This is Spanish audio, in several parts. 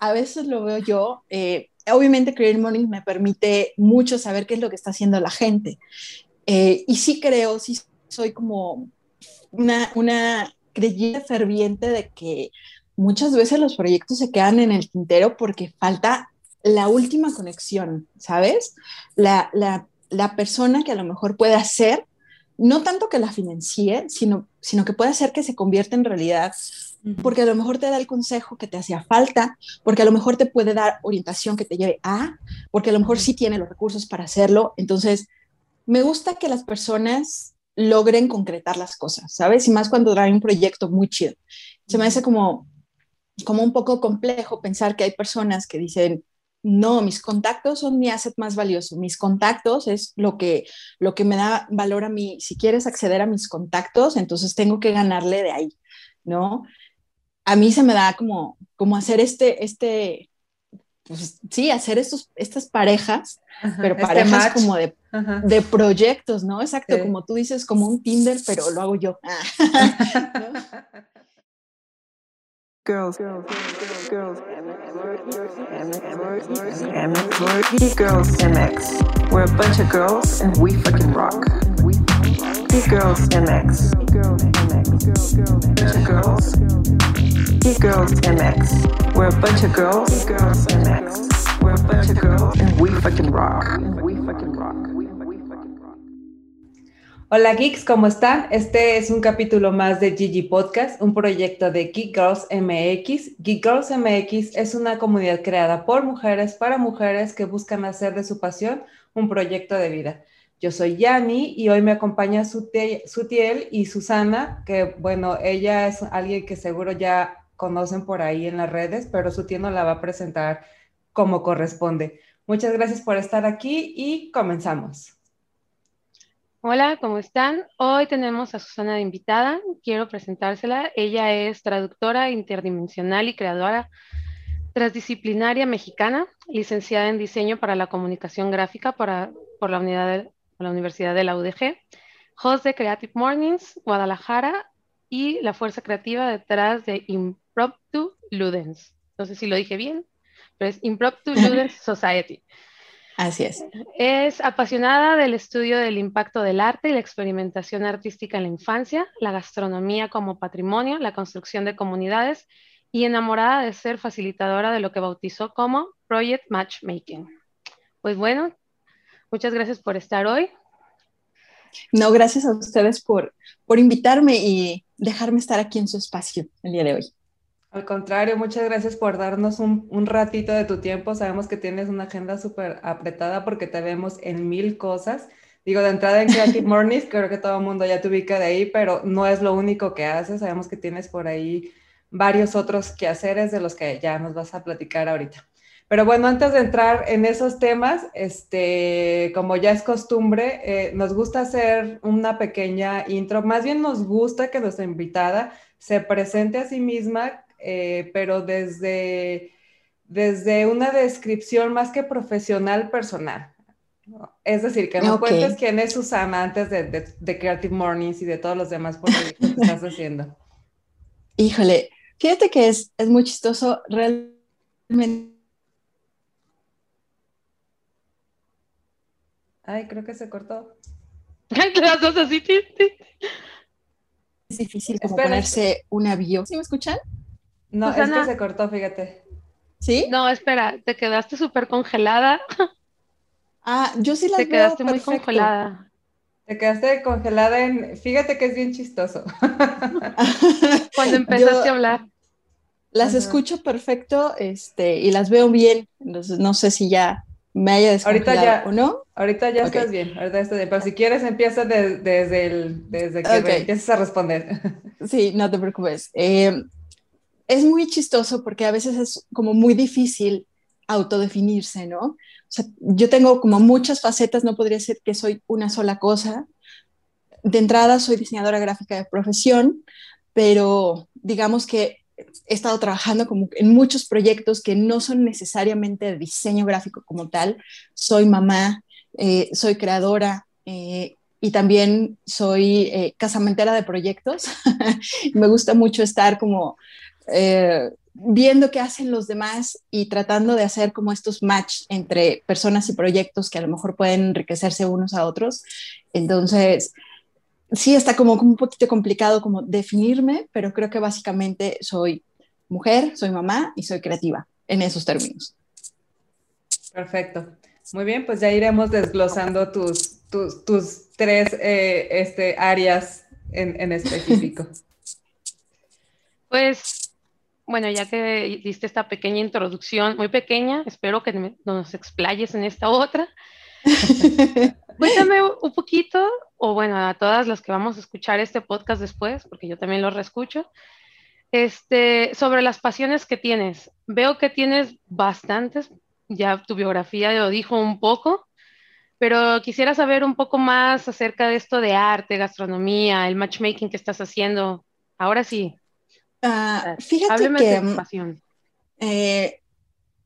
a veces lo veo yo. Eh, obviamente, Creative Morning me permite mucho saber qué es lo que está haciendo la gente. Eh, y sí creo, sí soy como una, creyente ferviente de que muchas veces los proyectos se quedan en el tintero porque falta la última conexión, ¿sabes? La persona que a lo mejor puede hacer, no tanto que la financie, sino, sino que puede hacer que se convierta en realidad, porque a lo mejor te da el consejo que te hacía falta, porque a lo mejor te puede dar orientación que te lleve a, porque a lo mejor sí tiene los recursos para hacerlo. Entonces, me gusta que las personas logren concretar las cosas, ¿sabes? Y más cuando traen un proyecto muy chido. Se me hace como, como un poco complejo pensar que hay personas que dicen, no, mis contactos son mi asset más valioso. Mis contactos es lo que, lo que me da valor a mí. Si quieres acceder a mis contactos, entonces tengo que ganarle de ahí, ¿no? A mí se me da como, como hacer este, este, pues sí, hacer estos, estas parejas, pero este parejas como de, de, proyectos, ¿no? Exacto, como tú dices, como un Tinder, pero lo hago yo. girls, girls, girls, girls, MX. We're a bunch of girls and we fucking rock. Geek Girls MX. Bunch of girls. Geek Girls MX. We're a bunch of girls. Girls MX. We're a bunch of girls and we fucking rock. We fucking rock. Hola geeks, ¿cómo están? Este es un capítulo más de Gigi Podcast, un proyecto de Geek Girls MX. Geek Girls MX es una comunidad creada por mujeres para mujeres que buscan hacer de su pasión un proyecto de vida. Yo soy Yani y hoy me acompaña Sutiel y Susana, que bueno, ella es alguien que seguro ya conocen por ahí en las redes, pero Sutiel nos la va a presentar como corresponde. Muchas gracias por estar aquí y comenzamos. Hola, ¿cómo están? Hoy tenemos a Susana de invitada. Quiero presentársela. Ella es traductora interdimensional y creadora transdisciplinaria mexicana, licenciada en diseño para la comunicación gráfica por la, unidad la Universidad de la UDG, host de Creative Mornings, Guadalajara y la fuerza creativa detrás de Impromptu Ludens. No sé si lo dije bien, pero es Impromptu Ludens Society. Así es. Es apasionada del estudio del impacto del arte y la experimentación artística en la infancia, la gastronomía como patrimonio, la construcción de comunidades y enamorada de ser facilitadora de lo que bautizó como Project Matchmaking. Pues bueno, muchas gracias por estar hoy. No, gracias a ustedes por, por invitarme y dejarme estar aquí en su espacio el día de hoy. Al contrario, muchas gracias por darnos un, ratito de tu tiempo. Sabemos que tienes una agenda súper apretada porque te vemos en mil cosas. Digo, de entrada en Creative Mornings, creo que todo el mundo ya te ubica de ahí, pero no es lo único que haces. Sabemos que tienes por ahí varios otros quehaceres de los que ya nos vas a platicar ahorita. Pero bueno, antes de entrar en esos temas, este, como ya es costumbre, eh, nos gusta hacer una pequeña intro. Más bien nos gusta que nuestra invitada se presente a sí misma eh, pero desde, desde una descripción más que profesional personal. Es decir, que no cuentes quién es Susana antes de, de, Creative Mornings y de todos los demás proyectos que estás haciendo. Híjole, fíjate que es, es muy chistoso realmente. Ay, creo que se cortó. Las dos así. Es difícil como ponerse un avión. ¿Sí me escuchan? No, es que se cortó, fíjate. ¿Sí? No, espera, te quedaste súper congelada. Ah, yo sí la Te quedaste muy congelada. Te quedaste congelada en. Fíjate que es bien chistoso. Cuando empezaste a hablar. Las escucho perfecto este, y las veo bien. Entonces, no sé si ya me haya ahorita ya, o no. Ahorita ya estás bien, ahorita estás bien. Pero si quieres, empieza desde, el, desde que empieces a responder. Sí, no te preocupes. Eh, es muy chistoso porque a veces es como muy difícil autodefinirse, ¿no? O sea, yo tengo como muchas facetas, no podría ser que soy una sola cosa. De entrada soy diseñadora gráfica de profesión, pero digamos que he estado trabajando como en muchos proyectos que no son necesariamente de diseño gráfico como tal. Soy mamá, eh, soy creadora eh, y también soy eh, casamentera de proyectos. Me gusta mucho estar como eh, viendo qué hacen los demás y tratando de hacer como estos match entre personas y proyectos que a lo mejor pueden enriquecerse unos a otros. Entonces, sí está como un poquito complicado como definirme, pero creo que básicamente soy mujer, soy mamá y soy creativa en esos términos. Perfecto. Muy bien, pues ya iremos desglosando tus, tus, tres eh, este, áreas en, en específico. Pues, bueno, ya que diste esta pequeña introducción, muy pequeña, espero que nos explayes en esta otra. Cuéntame un poquito, o bueno, a todas las que vamos a escuchar este podcast después, porque yo también lo reescucho, este, sobre las pasiones que tienes. Veo que tienes bastantes, ya tu biografía lo dijo un poco, pero quisiera saber un poco más acerca de esto de arte, gastronomía, el matchmaking que estás haciendo. Ahora sí. Uh, fíjate que mm, pasión. Eh,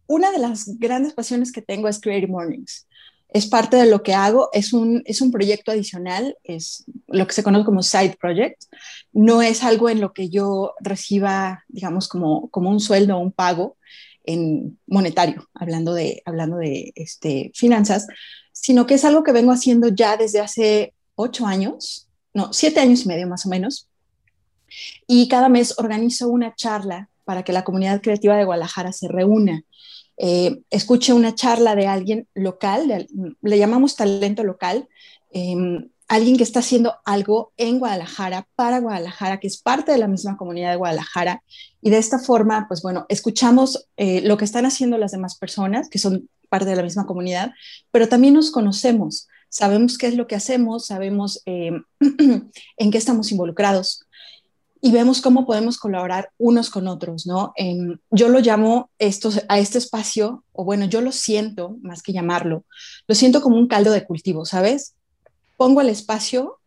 una de las grandes pasiones que tengo es Creative Mornings es parte de lo que hago, es un, es un proyecto adicional, es lo que se conoce como side project, no es algo en lo que yo reciba, digamos, como, como un sueldo o un pago en monetario, hablando de, hablando de este, finanzas, sino que es algo que vengo haciendo ya desde hace ocho años, no, siete años y medio más o menos, y cada mes organizo una charla para que la comunidad creativa de Guadalajara se reúna eh, escuche una charla de alguien local, le llamamos talento local, em, alguien que está haciendo algo en Guadalajara, para Guadalajara, que es parte de la misma comunidad de Guadalajara. Y de esta forma, pues bueno, escuchamos eh, lo que están haciendo las demás personas, que son parte de la misma comunidad, pero también nos conocemos, sabemos qué es lo que hacemos, sabemos em, en qué estamos involucrados y vemos cómo podemos colaborar unos con otros, ¿no? yo lo llamo esto, a este espacio, o bueno, yo lo siento, más que llamarlo, lo siento como un caldo de cultivo, ¿sabes? Pongo el espacio,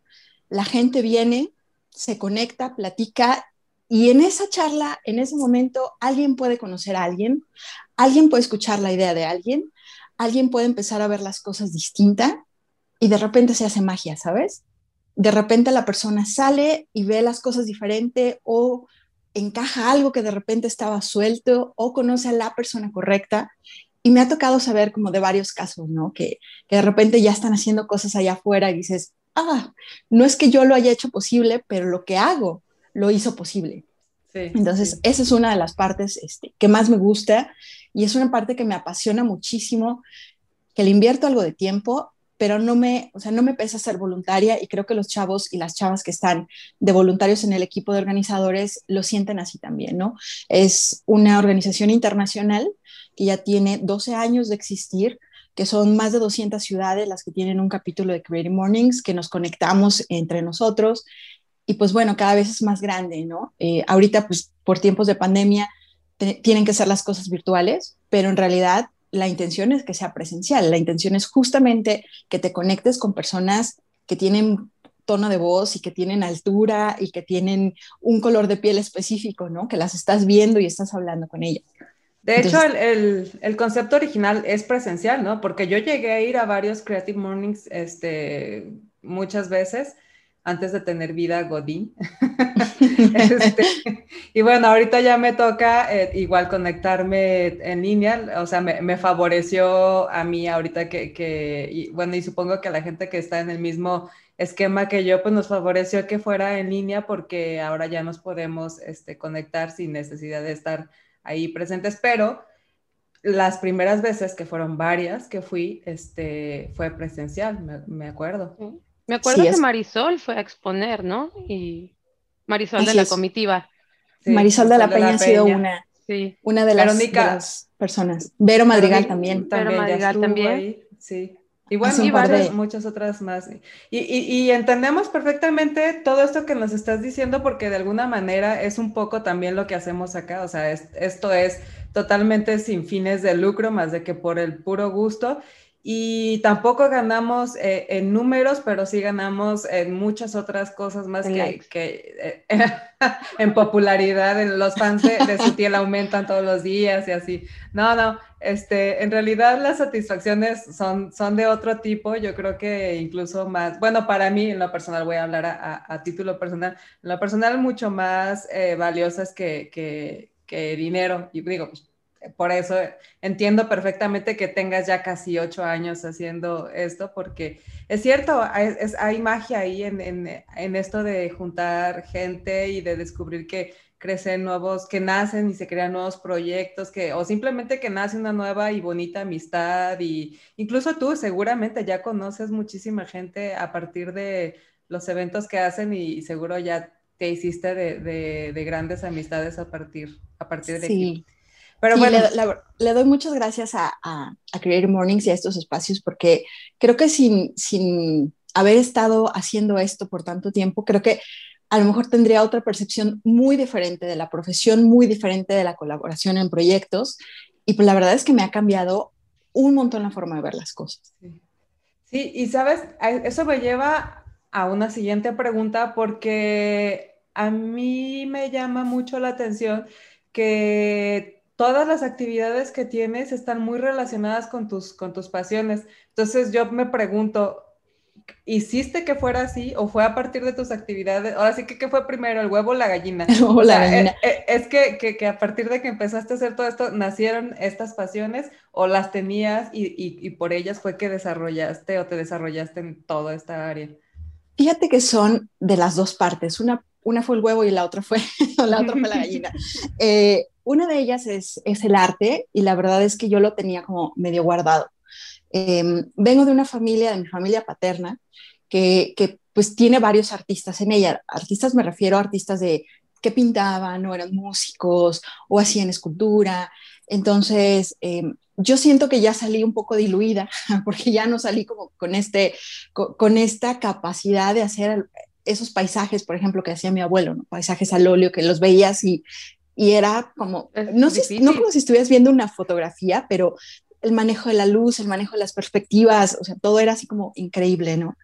la gente viene, se conecta, platica, y en esa charla, en ese momento, alguien puede conocer a alguien, alguien puede escuchar la idea de alguien, alguien puede empezar a ver las cosas distintas, y de repente se hace magia, ¿sabes? De repente la persona sale y ve las cosas diferente o encaja algo que de repente estaba suelto o conoce a la persona correcta. Y me ha tocado saber como de varios casos, ¿no? Que, de repente ya están haciendo cosas allá afuera y dices, ah, no es que yo lo haya hecho posible, pero lo que hago lo hizo posible. Entonces, esa es una de las partes este, que más me gusta y es una parte que me apasiona muchísimo, que le invierto algo de tiempo pero no me, o sea, no me pesa ser voluntaria y creo que los chavos y las chavas que están de voluntarios en el equipo de organizadores lo sienten así también, ¿no? Es una organización internacional que ya tiene 12 años de existir, que son más de 200 ciudades las que tienen un capítulo de Creative Mornings, que nos conectamos entre nosotros y pues bueno, cada vez es más grande, ¿no? Eh, ahorita pues por tiempos de pandemia tienen que ser las cosas virtuales, pero en realidad la intención es que sea presencial, la intención es justamente que te conectes con personas que tienen tono de voz y que tienen altura y que tienen un color de piel específico, ¿no? Que las estás viendo y estás hablando con ellas. De hecho, el, el, concepto original es presencial, ¿no? Porque yo llegué a ir a varios Creative Mornings este, muchas veces antes de tener vida Godín. Este, y bueno, ahorita ya me toca eh, igual conectarme en línea, o sea, me, favoreció a mí ahorita que, que y, bueno, y supongo que a la gente que está en el mismo esquema que yo, pues nos favoreció que fuera en línea porque ahora ya nos podemos este, conectar sin necesidad de estar ahí presentes, pero las primeras veces, que fueron varias que fui, este, fue presencial, me, me acuerdo. Me acuerdo que Marisol fue a exponer, ¿no? Y Marisol de la comitiva. Marisol de la, Peña, ha sido una, una de las, personas. Vero Madrigal también. Vero Madrigal también. sí. Y bueno, y varias, muchas otras más. Y, y, entendemos perfectamente todo esto que nos estás diciendo porque de alguna manera es un poco también lo que hacemos acá. O sea, esto es totalmente sin fines de lucro, más de que por el puro gusto y tampoco ganamos eh, en números, pero sí ganamos en muchas otras cosas más que, que eh, en popularidad. En los fans de, de Sutiel aumentan todos los días y así. No, no, este, en realidad las satisfacciones son, son de otro tipo. Yo creo que incluso más, bueno, para mí en lo personal, voy a hablar a, a, título personal, en lo personal mucho más eh, valiosas que, que que dinero. Y digo, pues, por eso entiendo perfectamente que tengas ya casi ocho años haciendo esto, porque es cierto, hay, magia ahí en, en, esto de juntar gente y de descubrir que crecen nuevos, que nacen y se crean nuevos proyectos, que, o simplemente que nace una nueva y bonita amistad. Y incluso tú seguramente ya conoces muchísima gente a partir de los eventos que hacen y, seguro ya te hiciste de, de, grandes amistades a partir, a partir de sí. Pero bueno, le, doy muchas gracias a, a, a, Creative Mornings y a estos espacios porque creo que sin, sin haber estado haciendo esto por tanto tiempo, creo que a lo mejor tendría otra percepción muy diferente de la profesión, muy diferente de la colaboración en proyectos. Y pues la verdad es que me ha cambiado un montón la forma de ver las cosas. Sí, y sabes, eso me lleva a una siguiente pregunta porque a mí me llama mucho la atención que todas las actividades que tienes están muy relacionadas con tus, con tus pasiones. Entonces yo me pregunto, ¿hiciste que fuera así o fue a partir de tus actividades? Ahora sí que ¿qué fue primero, el huevo o la gallina? o la gallina. Eh, eh, es que, que, que, a partir de que empezaste a hacer todo esto, nacieron estas pasiones o las tenías y, y, y, por ellas fue que desarrollaste o te desarrollaste en toda esta área. Fíjate que son de las dos partes. Una, una fue el huevo y la otra fue, la, otra fue la gallina. Eh, una de ellas es, es el arte y la verdad es que yo lo tenía como medio guardado. Em, vengo de una familia, de mi familia paterna, que, que, pues tiene varios artistas en ella. Artistas me refiero a artistas de que pintaban o eran músicos o hacían escultura. Entonces, em, yo siento que ya salí un poco diluida porque ya no salí como con, este, con, esta capacidad de hacer esos paisajes, por ejemplo, que hacía mi abuelo, ¿no? paisajes al óleo, que los veías y, y era como, no, sé, no como si estuvieras viendo una fotografía, pero el manejo de la luz, el manejo de las perspectivas, o sea, todo era así como increíble, ¿no?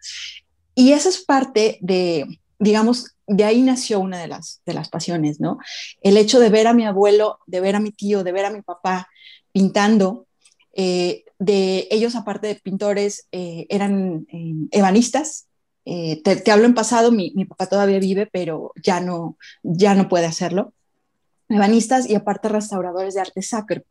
Y eso es parte de, digamos, de ahí nació una de las, de las pasiones, ¿no? El hecho de ver a mi abuelo, de ver a mi tío, de ver a mi papá pintando, eh, de ellos aparte de pintores, eh, eran eh, ebanistas. Te, te, hablo en pasado, mi, mi, papá todavía vive, pero ya no, ya no puede hacerlo ebanistas y aparte restauradores de arte sacro.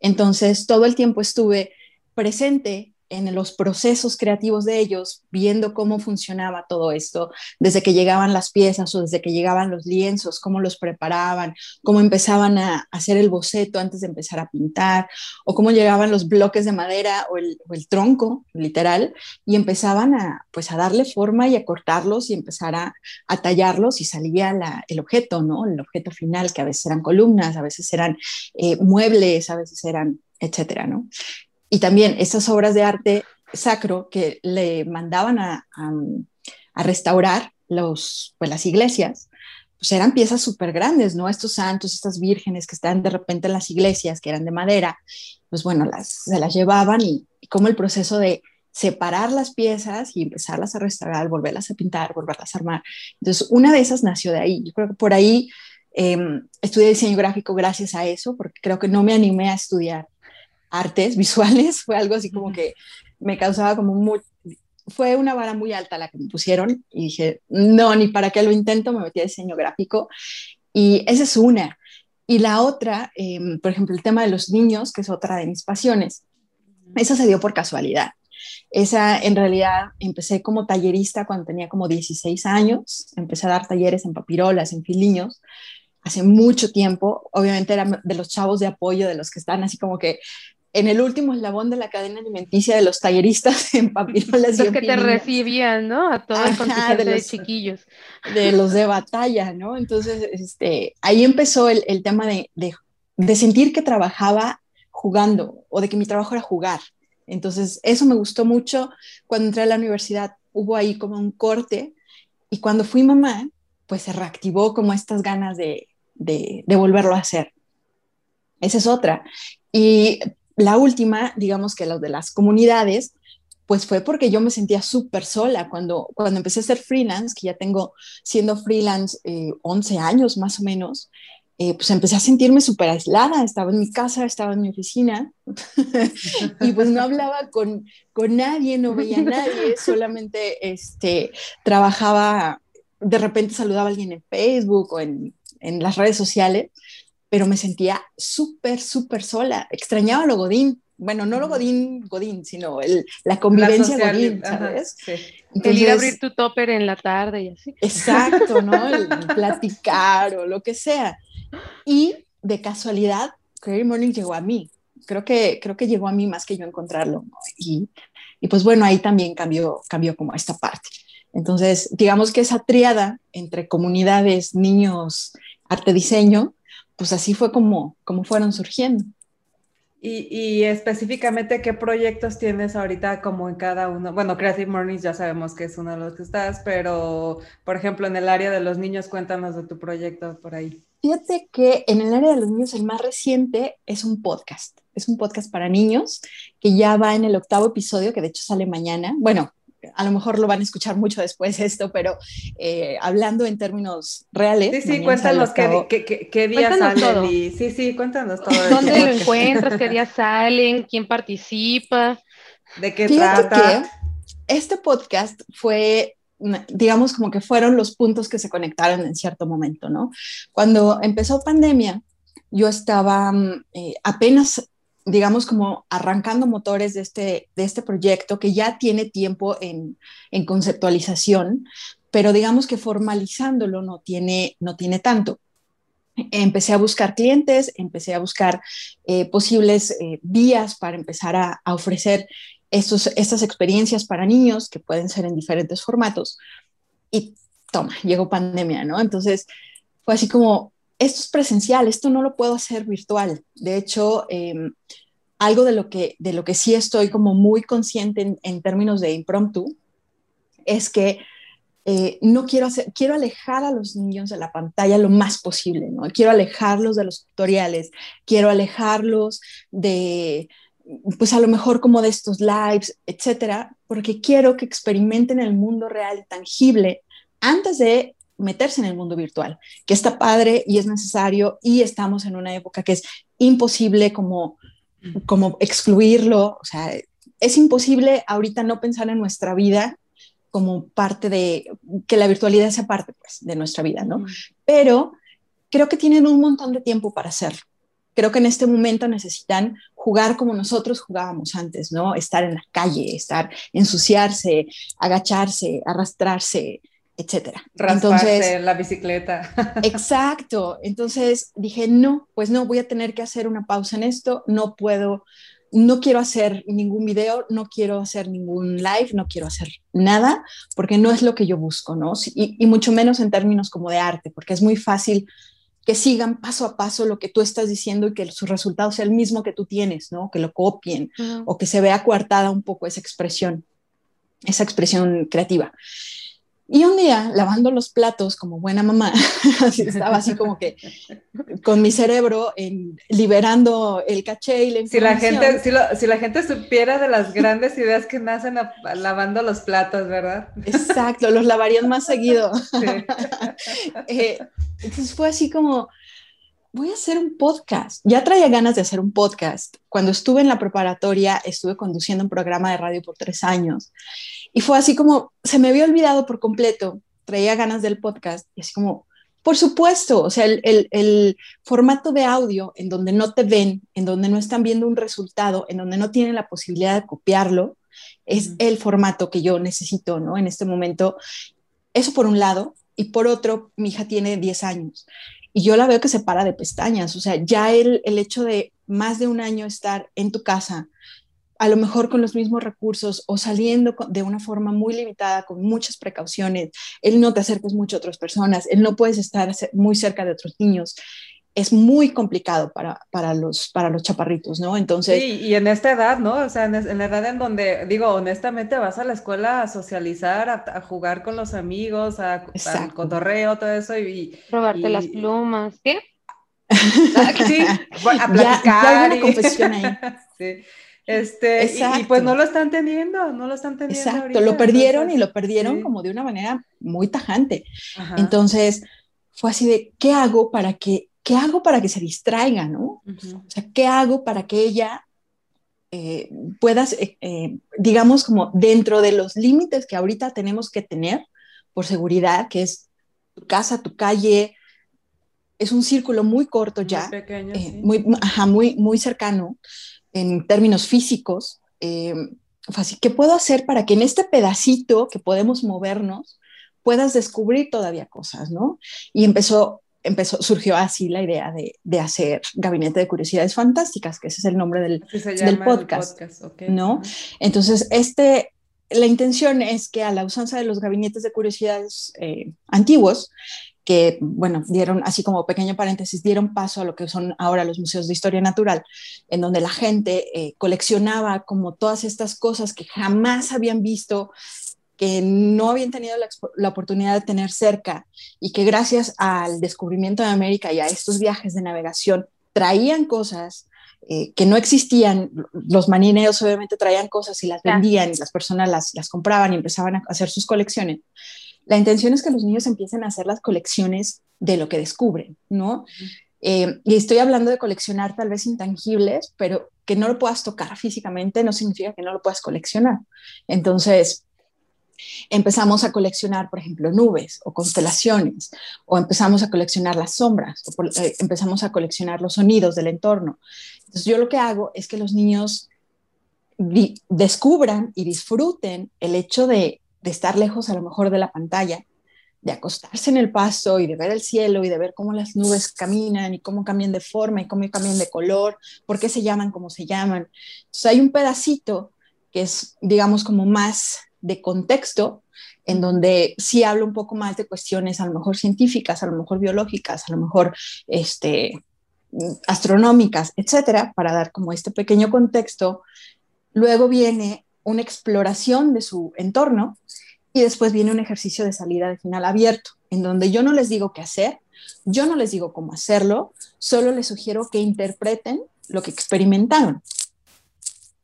Entonces, todo el tiempo estuve presente en los procesos creativos de ellos, viendo cómo funcionaba todo esto, desde que llegaban las piezas o desde que llegaban los lienzos, cómo los preparaban, cómo empezaban a hacer el boceto antes de empezar a pintar, o cómo llegaban los bloques de madera o el, tronco, literal, y empezaban a, pues, a darle forma y a cortarlos y empezar a, tallarlos y salía el objeto, ¿no? El objeto final, que a veces eran columnas, a veces eran eh, muebles, a veces eran etcétera, ¿no? Y también esas obras de arte sacro que le mandaban a, a, restaurar los, pues las iglesias, pues eran piezas súper grandes, ¿no? Estos santos, estas vírgenes que estaban de repente en las iglesias, que eran de madera, pues bueno, las, se las llevaban y, como el proceso de separar las piezas y empezarlas a restaurar, volverlas a pintar, volverlas a armar. Entonces, una de esas nació de ahí. Yo creo que por ahí eh, estudié diseño gráfico gracias a eso, porque creo que no me animé a estudiar artes visuales, fue algo así como que me causaba como muy, fue una vara muy alta la que me pusieron y dije, no, ni para qué lo intento, me metí a diseño gráfico y esa es una. Y la otra, em, por ejemplo, el tema de los niños, que es otra de mis pasiones, esa se dio por casualidad. Esa, en realidad, empecé como tallerista cuando tenía como 16 años, empecé a dar talleres en papirolas, en filiños, hace mucho tiempo, obviamente era de los chavos de apoyo, de los que están así como que en el último eslabón de la cadena alimenticia de los talleristas en papirolas. Los que te recibían, ¿no? A todo el de, los, chiquillos. De los de batalla, ¿no? Entonces, este, ahí empezó el, el tema de, de, de, sentir que trabajaba jugando o de que mi trabajo era jugar. Entonces, eso me gustó mucho. Cuando entré a la universidad hubo ahí como un corte y cuando fui mamá, pues se reactivó como estas ganas de, de volverlo a hacer. Esa es otra. Y la última, digamos que lo de las comunidades, pues fue porque yo me sentía súper sola cuando, cuando empecé a ser freelance, que ya tengo siendo freelance 11 eh, años más o menos, eh, pues empecé a sentirme súper aislada, estaba en mi casa, estaba en mi oficina y pues no hablaba con, con nadie, no veía a nadie, solamente este, trabajaba, de repente saludaba a alguien en Facebook o en, en las redes sociales pero me sentía súper, súper sola. Extrañaba lo Godín. Bueno, no lo Godín, Godín, sino el, la convivencia Godín, ¿sabes? el ir a abrir tu topper en la tarde y así. Exacto, ¿no? El platicar o lo que sea. Y de casualidad, Query Morning llegó a mí. Creo que, creo que llegó a mí más que yo encontrarlo. Y, y pues bueno, ahí también cambió, cambió como esta parte. Entonces, digamos que esa triada entre comunidades, niños, arte, diseño, pues así fue como, como fueron surgiendo. Y, específicamente, ¿qué proyectos tienes ahorita como en cada uno? Bueno, Creative Mornings ya sabemos que es uno de los que estás, pero por ejemplo, en el área de los niños, cuéntanos de tu proyecto por ahí. Fíjate que en el área de los niños el más reciente es un podcast. Es un podcast para niños que ya va en el octavo episodio, que de hecho sale mañana. Bueno, a lo mejor lo van a escuchar mucho después esto, pero eh, hablando en términos reales. Sí, sí, cuéntanos qué, qué, qué, día salen. Y, sí, sí, cuéntanos todo. ¿Dónde lo encuentras? ¿Qué días salen? ¿Quién participa? ¿De qué trata? este podcast fue digamos como que fueron los puntos que se conectaron en cierto momento, ¿no? Cuando empezó pandemia, yo estaba mm, eh, apenas digamos, como arrancando motores de este, de este proyecto que ya tiene tiempo en, conceptualización, pero digamos que formalizándolo no tiene, no tiene tanto. Empecé a buscar clientes, empecé a buscar eh, posibles eh, vías para empezar a, a ofrecer estos, estas experiencias para niños que pueden ser en diferentes formatos. Y toma, llegó pandemia, ¿no? Entonces fue así como, esto es presencial, esto no lo puedo hacer virtual. De hecho, em, algo de lo, que, de lo que sí estoy como muy consciente en, términos de impromptu es que eh, no quiero hacer, quiero alejar a los niños de la pantalla lo más posible, ¿no? Quiero alejarlos de los tutoriales, quiero alejarlos de, pues a lo mejor como de estos lives, etcétera, porque quiero que experimenten el mundo real tangible antes de meterse en el mundo virtual, que está padre y es necesario y estamos en una época que es imposible como, como excluirlo, o sea, es imposible ahorita no pensar en nuestra vida como parte de, que la virtualidad sea parte pues, de nuestra vida, ¿no? Pero creo que tienen un montón de tiempo para hacerlo. Creo que en este momento necesitan jugar como nosotros jugábamos antes, ¿no? Estar en la calle, estar, ensuciarse, agacharse, arrastrarse, etcétera. Entonces, la bicicleta. exacto. Entonces dije, no, pues no, voy a tener que hacer una pausa en esto, no puedo, no quiero hacer ningún video, no quiero hacer ningún live, no quiero hacer nada, porque no es lo que yo busco, ¿no? Y, y mucho menos en términos como de arte, porque es muy fácil que sigan paso a paso lo que tú estás diciendo y que su resultado sea el mismo que tú tienes, ¿no? Que lo copien o que se vea coartada un poco esa expresión, esa expresión creativa. Y un día, lavando los platos como buena mamá, estaba así como que con mi cerebro en, liberando el caché y la si la gente si, si, la gente supiera de las grandes ideas que nacen lavando los platos, ¿verdad? Exacto, los lavarían más seguido. Eh, entonces fue así como, voy a hacer un podcast. Ya traía ganas de hacer un podcast. Cuando estuve en la preparatoria, estuve conduciendo un programa de radio por tres años. Y fue así como, se me había olvidado por completo, traía ganas del podcast y así como, por supuesto, o sea, el, formato de audio en donde no te ven, en donde no están viendo un resultado, en donde no tienen la posibilidad de copiarlo, es el formato que yo necesito, ¿no? En este momento, eso por un lado, y por otro, mi hija tiene 10 años y yo la veo que se para de pestañas, o sea, ya el, el hecho de más de un año estar en tu casa, a lo mejor con los mismos recursos o saliendo de una forma muy limitada, con muchas precauciones, él no te acerques mucho a otras personas, él no puedes estar muy cerca de otros niños. Es muy complicado para, para, los, para los chaparritos, ¿no? Entonces... Sí, y en esta edad, ¿no? O sea, en, la edad en donde, digo, honestamente vas a la escuela a socializar, a, jugar con los amigos, a, cotorreo, todo eso y... Robarte las plumas, ¿qué? sí, a platicar. Ya, hay una confesión ahí. sí. Este, y, pues no lo están teniendo, no lo están teniendo. Exacto, lo perdieron y lo perdieron como de una manera muy tajante. Entonces, fue así de, ¿qué hago para que, qué hago para que se distraiga, no? O sea, ¿qué hago para que ella eh, pueda, eh, eh, digamos, como dentro de los límites que ahorita tenemos que tener por seguridad, que es tu casa, tu calle, es un círculo muy corto ya, pequeño, eh, muy, muy, muy cercano en términos físicos. Eh, ¿Qué puedo hacer para que en este pedacito que podemos movernos puedas descubrir todavía cosas, ¿no? Y empezó, empezó, surgió así la idea de, de hacer Gabinete de Curiosidades Fantásticas, que ese es el nombre del, del podcast, ¿no? Entonces, este, la intención es que a la usanza de los gabinetes de curiosidades eh, antiguos, que, bueno, dieron, así como pequeño paréntesis, dieron paso a lo que son ahora los museos de historia natural, en donde la gente eh, coleccionaba como todas estas cosas que jamás habían visto, que no habían tenido la, oportunidad de tener cerca y que gracias al descubrimiento de América y a estos viajes de navegación traían cosas eh, que no existían. Los marineros obviamente traían cosas y las vendían y las personas las, las compraban y empezaban a hacer sus colecciones. La intención es que los niños empiecen a hacer las colecciones de lo que descubren, ¿no? Eh, y estoy hablando de coleccionar tal vez intangibles, pero que no lo puedas tocar físicamente no significa que no lo puedas coleccionar. Entonces, empezamos a coleccionar, por ejemplo, nubes o constelaciones, o empezamos a coleccionar las sombras, o eh, empezamos a coleccionar los sonidos del entorno. Entonces, yo lo que hago es que los niños descubran y disfruten el hecho de estar lejos a lo mejor de la pantalla, de acostarse en el paso y de ver el cielo y de ver cómo las nubes caminan y cómo cambian de forma y cómo cambian de color, por qué se llaman como se llaman. Entonces hay un pedacito que es, digamos, como más de contexto, en donde sí hablo un poco más de cuestiones a lo mejor científicas, a lo mejor biológicas, a lo mejor este, astronómicas, etcétera, para dar como este pequeño contexto. Luego viene una exploración de su entorno y después viene un ejercicio de salida de final abierto, en donde yo no les digo qué hacer, yo no les digo cómo hacerlo, solo les sugiero que interpreten lo que experimentaron.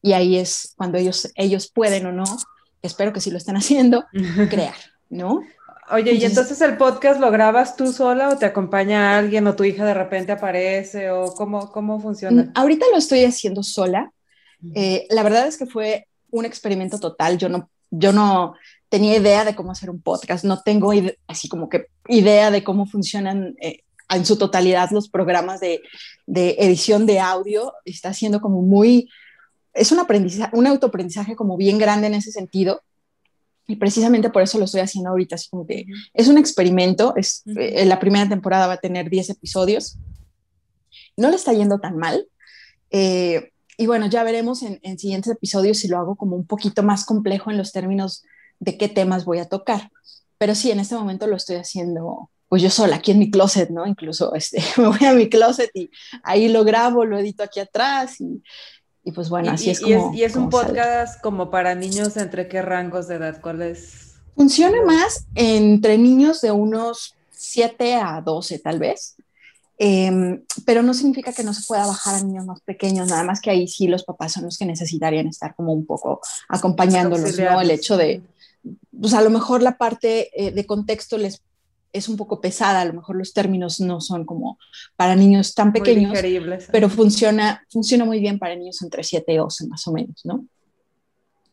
Y ahí es cuando ellos, ellos pueden o no, espero que sí lo estén haciendo, crear, ¿no? Oye, ¿y entonces el podcast lo grabas tú sola o te acompaña alguien o tu hija de repente aparece o cómo, cómo funciona? Mm, ahorita lo estoy haciendo sola. Eh, la verdad es que fue un experimento total. Yo no, yo no tenía idea de cómo hacer un podcast, no tengo así como que idea de cómo funcionan eh, en su totalidad los programas de, de, edición de audio. Está siendo como muy, es un aprendizaje, un autoaprendizaje como bien grande en ese sentido. Y precisamente por eso lo estoy haciendo ahorita, así como que es un experimento, es, eh, la primera temporada va a tener 10 episodios, no le está yendo tan mal, eh, y bueno, ya veremos en, siguientes episodios si lo hago como un poquito más complejo en los términos de qué temas voy a tocar. Pero sí, en este momento lo estoy haciendo pues yo sola, aquí en mi closet, ¿no? Incluso este, me voy a mi closet y ahí lo grabo, lo edito aquí atrás y, y pues bueno, así es como... Y es, un podcast como para niños, ¿entre qué rangos de edad? ¿Cuál es? Funciona más entre niños de unos 7 a 12 tal vez. Em, pero no significa que no se pueda bajar a niños más pequeños, nada más que ahí sí los papás son los que necesitarían estar como un poco acompañándolos, ¿no? El hecho de, pues a lo mejor la parte eh, de contexto les es un poco pesada, a lo mejor los términos no son como para niños tan pequeños, pero funciona, funciona muy bien para niños entre 7 y 12 más o menos, ¿no?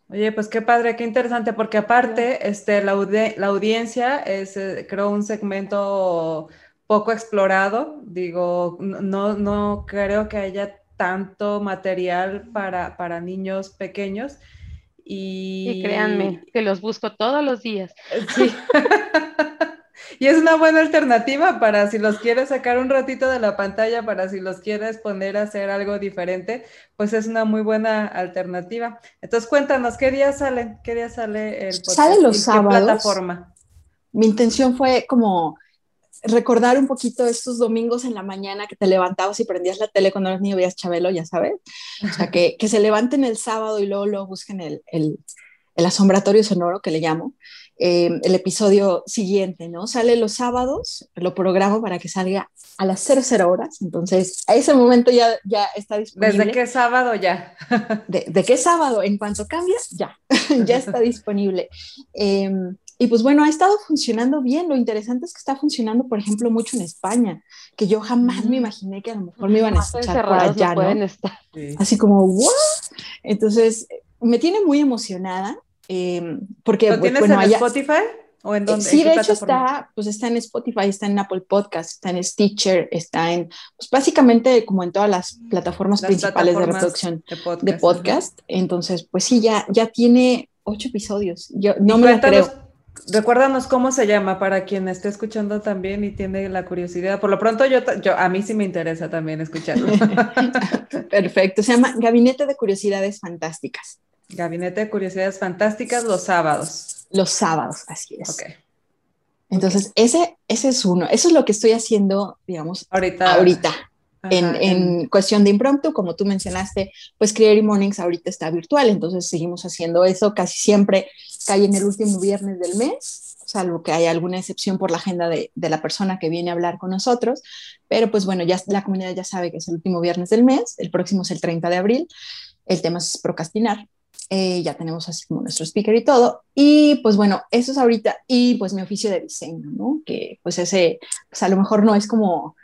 Oye, pues qué padre, qué interesante, porque aparte, este, la, la audiencia es, eh, creo, un segmento poco explorado. Digo, no, no creo que haya tanto material para, para niños pequeños. Y... créanme, que los busco todos los días. Sí. y es una buena alternativa para si los quieres sacar un ratito de la pantalla, para si los quieres poner a hacer algo diferente, pues es una muy buena alternativa. Entonces cuéntanos, ¿qué día sale? ¿Qué día sale el podcast? Sale los sábados. ¿Qué plataforma? Mi intención fue como recordar un poquito estos domingos en la mañana que te levantabas y prendías la tele cuando eras niño, veías Chabelo, ya sabes. O sea, que, que se levanten el sábado y luego, lo busquen el, el, el, asombratorio sonoro, que le llamo, eh, el episodio siguiente, ¿no? Sale los sábados, lo programo para que salga a las 00 horas, entonces a ese momento ya, ya está disponible. ¿Desde qué sábado ya? de, de, qué sábado? En cuanto cambias, ya, ya está disponible. Eh, y pues bueno, ha estado funcionando bien. Lo interesante es que está funcionando, por ejemplo, mucho en España, que yo jamás me imaginé que a lo mejor me iban a escuchar por allá, ¿no? Así como, ¿what? Entonces, me tiene muy emocionada. Eh, porque, ¿Lo tienes en Spotify? ¿O en dónde? Sí, de hecho está, pues está en Spotify, está en Apple Podcast, está en Stitcher, está en, pues básicamente como en todas las plataformas principales de reproducción de podcast. Entonces, pues sí, ya, ya tiene ocho episodios. Yo no me lo creo. Recuérdanos cómo se llama para quien esté escuchando también y tiene la curiosidad. Por lo pronto, yo, yo a mí sí me interesa también escucharlo. Perfecto. Se llama Gabinete de Curiosidades Fantásticas. Gabinete de Curiosidades Fantásticas los sábados. Los sábados, así es. Ok. Entonces, ese, ese es uno. Eso es lo que estoy haciendo, digamos, ahorita. ahorita. en, en, cuestión de impromptu, como tú mencionaste, pues Creative Mornings ahorita está virtual, entonces seguimos haciendo eso casi siempre cae en el último viernes del mes, salvo que haya alguna excepción por la agenda de, de, la persona que viene a hablar con nosotros, pero pues bueno, ya la comunidad ya sabe que es el último viernes del mes, el próximo es el 30 de abril, el tema es procrastinar, eh, ya tenemos así como nuestro speaker y todo, y pues bueno, eso es ahorita, y pues mi oficio de diseño, ¿no? Que pues ese, pues a lo mejor no es como,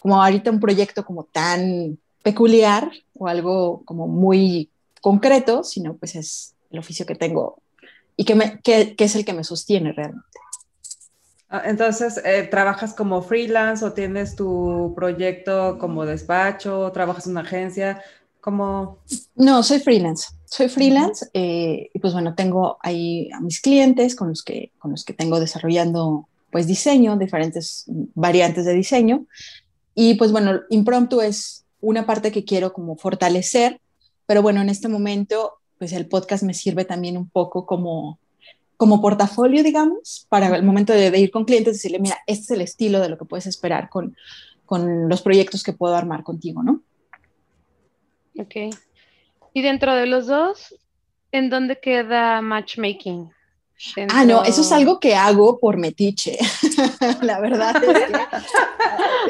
como ahorita un proyecto como tan peculiar o algo como muy concreto, sino pues es el oficio que tengo y que, me, que, que es el que me sostiene realmente. Ah, entonces, eh, ¿trabajas como freelance o tienes tu proyecto como despacho? ¿Trabajas en una agencia? como No, soy freelance. Soy freelance eh, y pues bueno, tengo ahí a mis clientes con los que, con los que tengo desarrollando pues diseño, diferentes variantes de diseño. Y pues bueno, impromptu es una parte que quiero como fortalecer, pero bueno, en este momento pues el podcast me sirve también un poco como, como portafolio, digamos, para el momento de, ir con clientes, decirle, mira, este es el estilo de lo que puedes esperar con, con los proyectos que puedo armar contigo, ¿no? Ok. Y dentro de los dos, ¿en dónde queda matchmaking? Ah, no, eso es algo que hago por metiche. la verdad es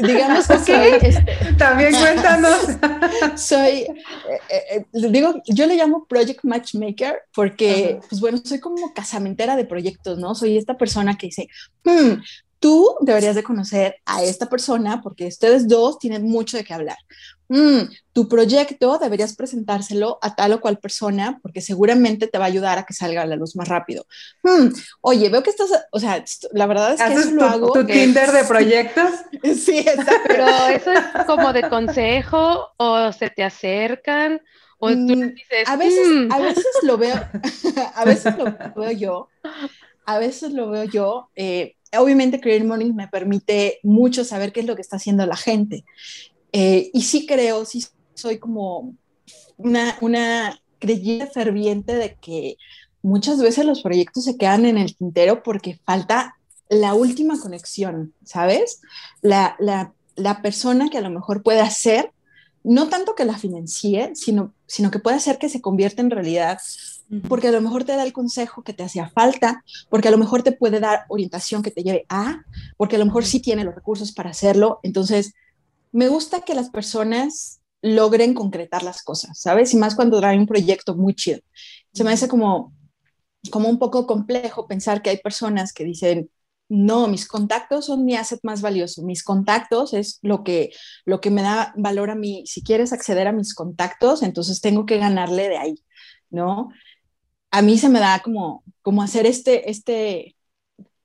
que, digamos que soy, este, También cuéntanos. soy, eh, eh, eh, digo, yo le llamo Project Matchmaker porque, pues bueno, soy como casamentera de proyectos, ¿no? Soy esta persona que dice, hmm, tú deberías de conocer a esta persona porque ustedes dos tienen mucho de qué hablar. Mm, tu proyecto deberías presentárselo a tal o cual persona porque seguramente te va a ayudar a que salga a la luz más rápido. Mm, oye, veo que estás, o sea, la verdad es que eso lo hago. ¿Tu Tinder de proyectos? sí, exacto. Pero eso es como de consejo o se te acercan o tú mm, dices. A veces, a veces lo veo, a veces lo veo yo, a veces lo veo yo. Eh, obviamente Creative Morning me permite mucho saber qué es lo que está haciendo la gente. Eh, y sí creo, sí soy como una, una creyente ferviente de que muchas veces los proyectos se quedan en el tintero porque falta la última conexión, ¿sabes? La, la, la persona que a lo mejor puede hacer, no tanto que la financie, sino, sino que puede hacer que se convierta en realidad, porque a lo mejor te da el consejo que te hacía falta, porque a lo mejor te puede dar orientación que te lleve a, porque a lo mejor sí tiene los recursos para hacerlo. Entonces, me gusta que las personas logren concretar las cosas, ¿sabes? Y más cuando traen un proyecto muy chido. Se me hace como, como un poco complejo pensar que hay personas que dicen, no, mis contactos son mi asset más valioso. Mis contactos es lo que, lo que me da valor a mí. Si quieres acceder a mis contactos, entonces tengo que ganarle de ahí, ¿no? A mí se me da como, como hacer este, este,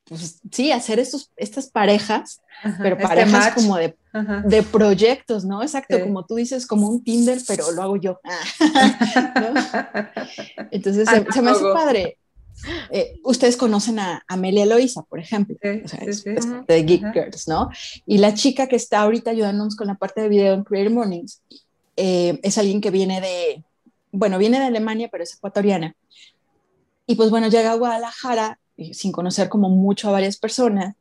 pues sí, hacer estos, estas parejas, pero este parejas como de, de, proyectos, ¿no? Exacto, como tú dices, como un Tinder, pero lo hago yo. Entonces se, me hace padre. Eh, ustedes conocen a Amelia Loisa, por ejemplo, de Geek Girls, ¿no? Y la chica que está ahorita ayudándonos con la parte de video en Creative Mornings eh, es alguien que viene de, bueno, viene de Alemania, pero es ecuatoriana. Y pues bueno, llega a Guadalajara sin conocer como mucho a varias personas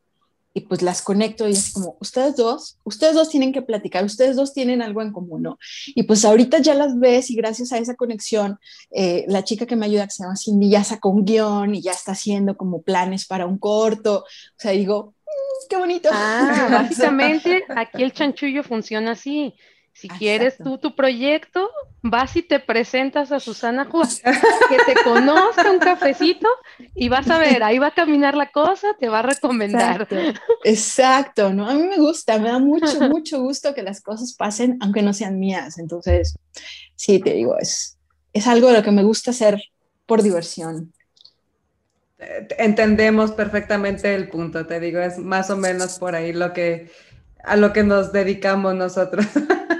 y pues las conecto y es como, ustedes dos, ustedes dos tienen que platicar, ustedes dos tienen algo en común, ¿no? Y pues ahorita ya las ves y gracias a esa conexión, eh, la chica que me ayuda, que se llama Cindy, ya sacó un guion y ya está haciendo como planes para un corto, o sea, digo, mm, qué bonito. Ah, básicamente aquí el chanchullo funciona así. Si quieres tú tu proyecto, vas y te presentas a Susana Juan, que te conozca un cafecito y vas a ver, ahí va a caminar la cosa, te va a recomendar. Exacto, ¿no? A mí me gusta, me da mucho, mucho gusto que las cosas pasen, aunque no sean mías. Entonces, sí, te digo, es, es algo de lo que me gusta hacer por diversión. entendemos perfectamente el punto, te digo, es más o menos por ahí lo que, a lo que nos dedicamos nosotros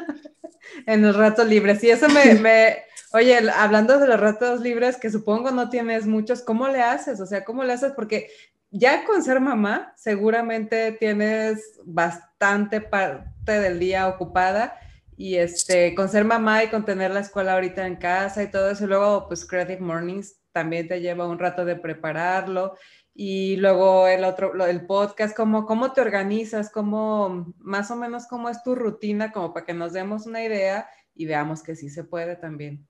en los ratos libres. Y eso me, me, oye, hablando de los ratos libres, que supongo no tienes muchos, ¿cómo le haces? O sea, ¿cómo le haces? Porque ya con ser mamá, seguramente tienes bastante parte del día ocupada y este, con ser mamá y con tener la escuela ahorita en casa y todo eso, y luego pues Creative Mornings también te lleva un rato de prepararlo y luego el otro, el podcast, ¿cómo, cómo te organizas, cómo, más o menos cómo es tu rutina, como para que nos demos una idea y veamos que sí se puede también,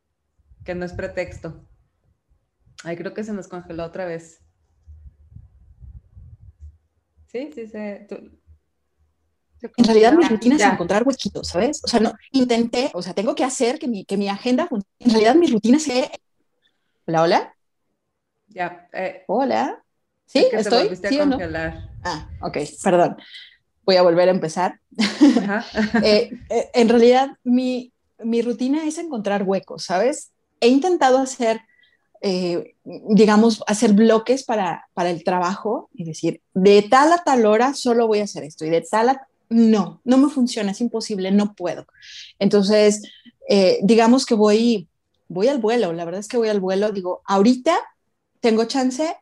que no es pretexto. Ay, creo que se nos congeló otra vez. Sí, sí, se... En realidad mi rutina es encontrar huequitos, ¿sabes? O sea, no, intenté, o sea, tengo que hacer que mi, que mi agenda En realidad mi rutina es... Hola, hola. Ya. Eh, hola. ¿Sí? ¿Estoy? ¿Sí o no? Ah, ok, perdón. Voy a volver a empezar. Eh, eh, en realidad mi, mi rutina es encontrar huecos, ¿sabes? He intentado hacer eh, digamos, hacer bloques para, para el trabajo y decir, de tal a tal hora solo voy a hacer esto y de tal a... No, no me funciona, es imposible, no puedo. Entonces, eh, digamos que voy, voy al vuelo, la verdad es que voy al vuelo, digo, ahorita tengo chance,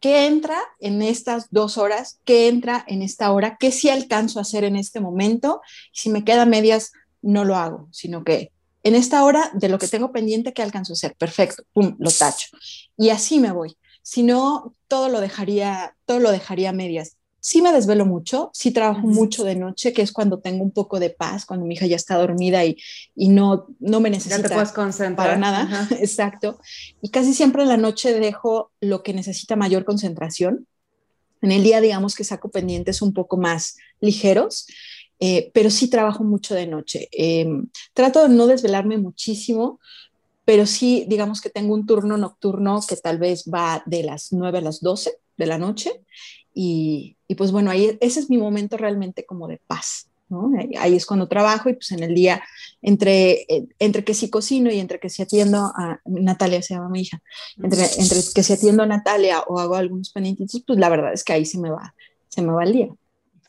¿qué entra en estas dos horas? ¿Qué entra en esta hora? ¿Qué sí alcanzo a hacer en este momento? Si me queda medias, no lo hago, sino que en esta hora de lo que tengo pendiente, ¿qué alcanzo a hacer? Perfecto, pum, lo tacho. Y así me voy. Si no, todo lo dejaría, todo lo dejaría medias. Sí me desvelo mucho, sí trabajo mucho de noche, que es cuando tengo un poco de paz, cuando mi hija ya está dormida y, y no, no me necesita ya te puedes concentrar. para nada. Exacto. Y casi siempre en la noche dejo lo que necesita mayor concentración. En el día, digamos que saco pendientes un poco más ligeros eh, pero sí trabajo mucho de noche. Eh, trato de no desvelarme muchísimo, pero sí, digamos que tengo un turno nocturno que tal vez va de las 9 a las 12 de la noche y, y pues bueno, ahí ese es mi momento realmente como de paz. ¿no? Ahí es cuando trabajo y pues en el día, entre, entre que sí cocino y entre que sí atiendo a Natalia, se llama mi hija, entre, entre que sí atiendo a Natalia o hago algunos pendientes, pues la verdad es que ahí se me va, se me va el día.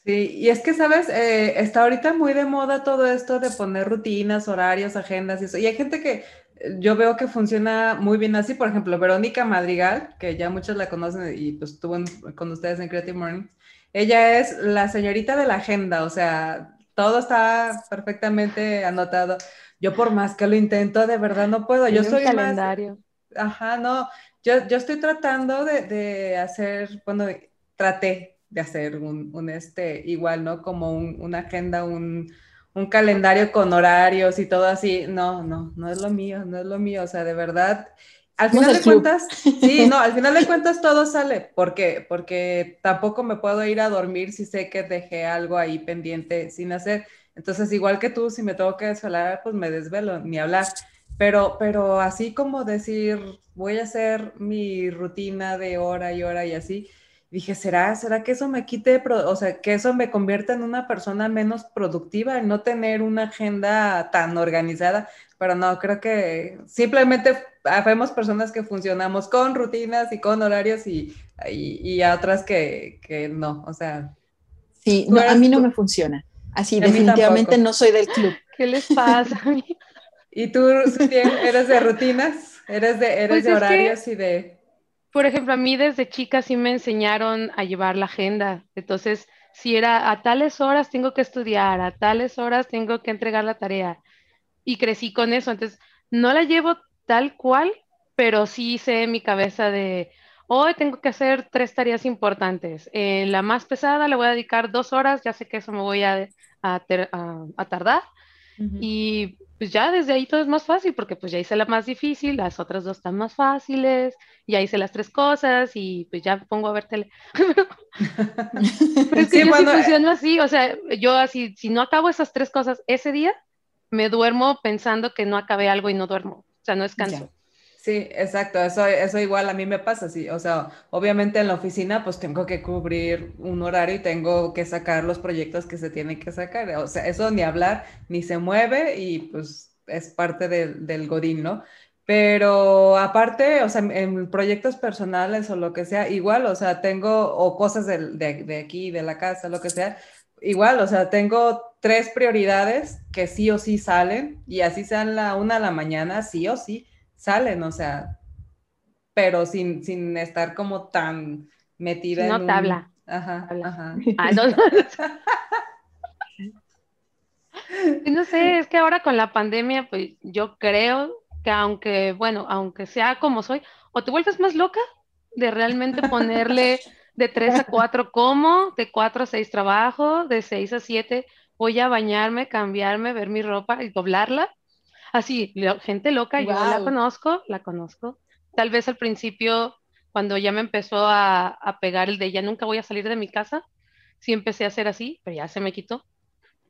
Sí, y es que, ¿sabes? Eh, está ahorita muy de moda todo esto de poner rutinas, horarios, agendas y eso. Y hay gente que yo veo que funciona muy bien así. Por ejemplo, Verónica Madrigal, que ya muchos la conocen y pues estuvo con ustedes en Creative Morning. Ella es la señorita de la agenda, o sea, todo está perfectamente anotado. Yo por más que lo intento, de verdad no puedo. Yo soy calendario. Ajá, no. Yo, yo estoy tratando de, de hacer, bueno, traté de hacer un, este, igual, ¿no? Como una agenda, un, calendario con horarios y todo así. No, no, no es lo mío, no es lo mío. O sea, de verdad, al final de cuentas, sí, no, al final de cuentas todo sale. ¿Por qué? Porque tampoco me puedo ir a dormir si sé que dejé algo ahí pendiente sin hacer. Entonces, igual que tú, si me tengo que desvelar, pues me desvelo, ni hablar. Pero, pero así como decir, voy a hacer mi rutina de hora y hora y así, dije, ¿será, ¿será que eso me quite, o sea, que eso me convierta en una persona menos productiva, el no tener una agenda tan organizada? Pero no, creo que simplemente vemos personas que funcionamos con rutinas y con horarios y, y, a otras que, que, no, o sea. Sí, no, a mí no me funciona. Así, definitivamente no soy del club. ¿Qué les pasa? ¿Y tú, eres de rutinas? ¿Eres de, eres pues de horarios y de...? Por ejemplo, a mí desde chica sí me enseñaron a llevar la agenda. Entonces, si era a tales horas tengo que estudiar, a tales horas tengo que entregar la tarea. Y crecí con eso. Entonces, no la llevo tal cual, pero sí sé en mi cabeza de, hoy tengo que hacer tres tareas importantes. En la más pesada le voy a dedicar dos horas, ya sé que eso me voy a, a, tardar. Y pues ya desde ahí todo es más fácil, porque pues ya hice la más difícil, las otras dos están más fáciles, ya hice las tres cosas y pues ya pongo a ver tele. Pero es que yo sí funciono así, o sea, yo así, si no acabo esas tres cosas ese día, me duermo pensando que no acabé algo y no duermo, o sea, no descanso. Sí, exacto, eso, eso igual a mí me pasa, sí, o sea, obviamente en la oficina pues tengo que cubrir un horario y tengo que sacar los proyectos que se tienen que sacar, o sea, eso ni hablar, ni se mueve y pues es parte del godín, ¿no? Pero aparte, o sea, en proyectos personales o lo que sea, igual, o sea, tengo, o cosas de, de, de aquí, de la casa, lo que sea, igual, o sea, tengo tres prioridades que sí o sí salen y así sean la una a la mañana, sí o sí salen, o sea, pero sin, sin estar como tan metida no en tabla. Ajá, ajá. Ah, no, no. no sé, es que ahora con la pandemia, pues yo creo que aunque, bueno, aunque sea como soy, o te vuelves más loca de realmente ponerle de 3 a 4 como, de 4 a 6 trabajo, de 6 a 7 voy a bañarme, cambiarme, ver mi ropa y doblarla. Así, gente loca, yo la conozco, la conozco. Tal vez al principio, cuando ya me empezó a, a pegar el de ya nunca voy a salir de mi casa, sí empecé a hacer así, pero ya se me quitó.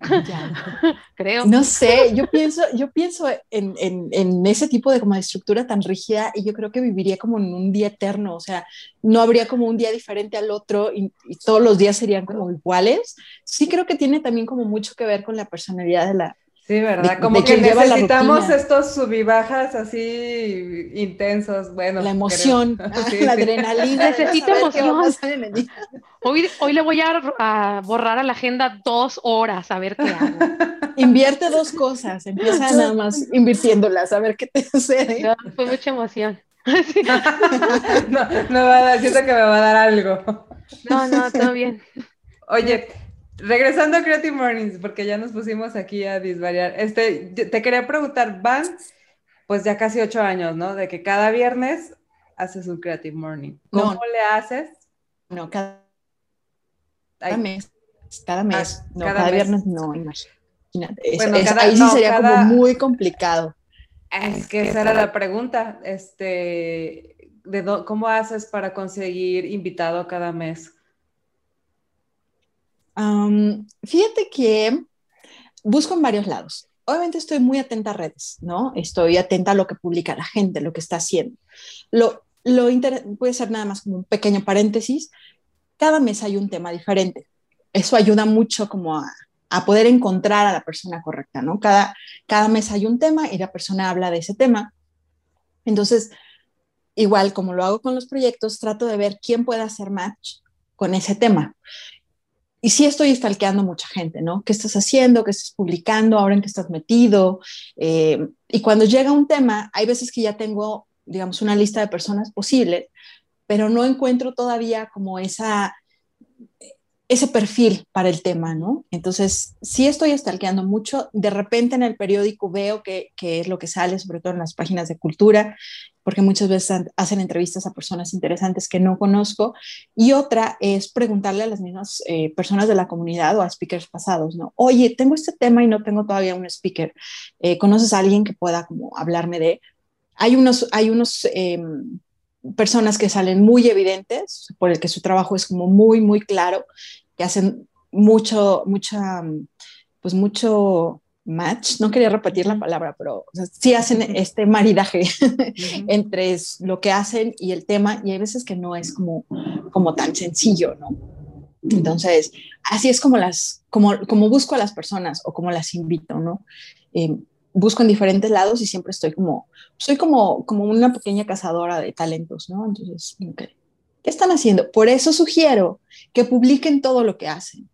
Creo. No sé, yo pienso, yo pienso en, en, en, ese tipo de como estructura tan rígida y yo creo que viviría como en un día eterno, o sea, no habría como un día diferente al otro y, y, todos los días serían como iguales. Sí creo que tiene también como mucho que ver con la personalidad de la, Sí, ¿verdad? Como que necesitamos estos subibajas así intensos. Bueno, la emoción, la adrenalina. Necesito emoción. Hoy, hoy le voy a, borrar a la agenda dos horas a ver qué hago. Invierte dos cosas, empieza nada más invirtiéndolas, a ver qué te sucede. fue mucha emoción. no, no va a dar, siento que me va a dar algo. No, no, todo bien. Oye, regresando a Creative Mornings, porque ya nos pusimos aquí a disvariar. Este, te quería preguntar, van pues ya casi ocho años, ¿no? De que cada viernes haces un Creative Morning. ¿Cómo le haces? No, cada, mes. Cada mes. no, cada, viernes no, imagínate. Bueno, ahí sí sería como muy complicado. Es que esa era la pregunta. Este, de ¿Cómo haces para conseguir invitado cada mes? Fíjate que busco en varios lados. Obviamente estoy muy atenta a redes, ¿no? Estoy atenta a lo que publica la gente, lo que está haciendo. Lo, lo puede ser nada más como un pequeño paréntesis. Cada mes hay un tema diferente. Eso ayuda mucho como a, a poder encontrar a la persona correcta, ¿no? Cada, cada mes hay un tema y la persona habla de ese tema. Entonces, igual como lo hago con los proyectos, trato de ver quién puede hacer match con ese tema y sí estoy stalkeando mucha gente, ¿no? ¿Qué estás haciendo? ¿Qué estás publicando? ¿Ahora en qué estás metido? Eh, y cuando llega un tema, hay veces que ya tengo, digamos, una lista de personas posibles, pero no encuentro todavía como esa, ese perfil para el tema, ¿no? Entonces, sí estoy stalkeando mucho. De repente en el periódico veo que, que es lo que sale, sobre todo en las páginas de cultura, porque muchas veces hacen entrevistas a personas interesantes que no conozco, y otra es preguntarle a las mismas eh, personas de la comunidad o a speakers pasados, ¿no? Oye, tengo este tema y no tengo todavía un speaker, eh, ¿conoces a alguien que pueda como hablarme de? Hay unos, hay unos em, personas que salen muy evidentes, por el que su trabajo es como muy, muy claro, que hacen mucho, mucha, pues mucho match, no quería repetir la palabra, pero sí hacen este maridaje entre lo que hacen y el tema, y hay veces que no es como, como tan sencillo, ¿no? Entonces, así es como las, como, como busco a las personas o como las invito, ¿no? Eh, busco en diferentes lados y siempre estoy como, soy como, como una pequeña cazadora de talentos, ¿no? Entonces, ¿qué están haciendo? Por eso sugiero que publiquen todo lo que hacen,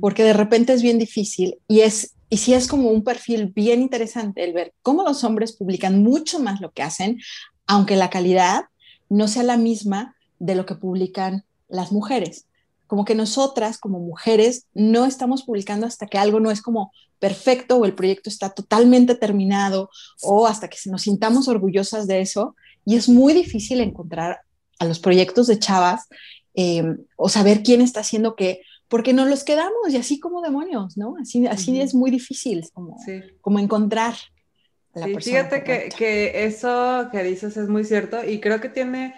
porque de repente es bien difícil y es y sí es como un perfil bien interesante el ver cómo los hombres publican mucho más lo que hacen, aunque la calidad no sea la misma de lo que publican las mujeres. Como que nosotras como mujeres no estamos publicando hasta que algo no es como perfecto o el proyecto está totalmente terminado o hasta que nos sintamos orgullosas de eso. Y es muy difícil encontrar a los proyectos de chavas eh, o saber quién está haciendo qué porque nos los quedamos y así como demonios, ¿no? Así, así es muy difícil como, como encontrar a la sí, Fíjate que, que, eso que dices es muy cierto y creo que tiene,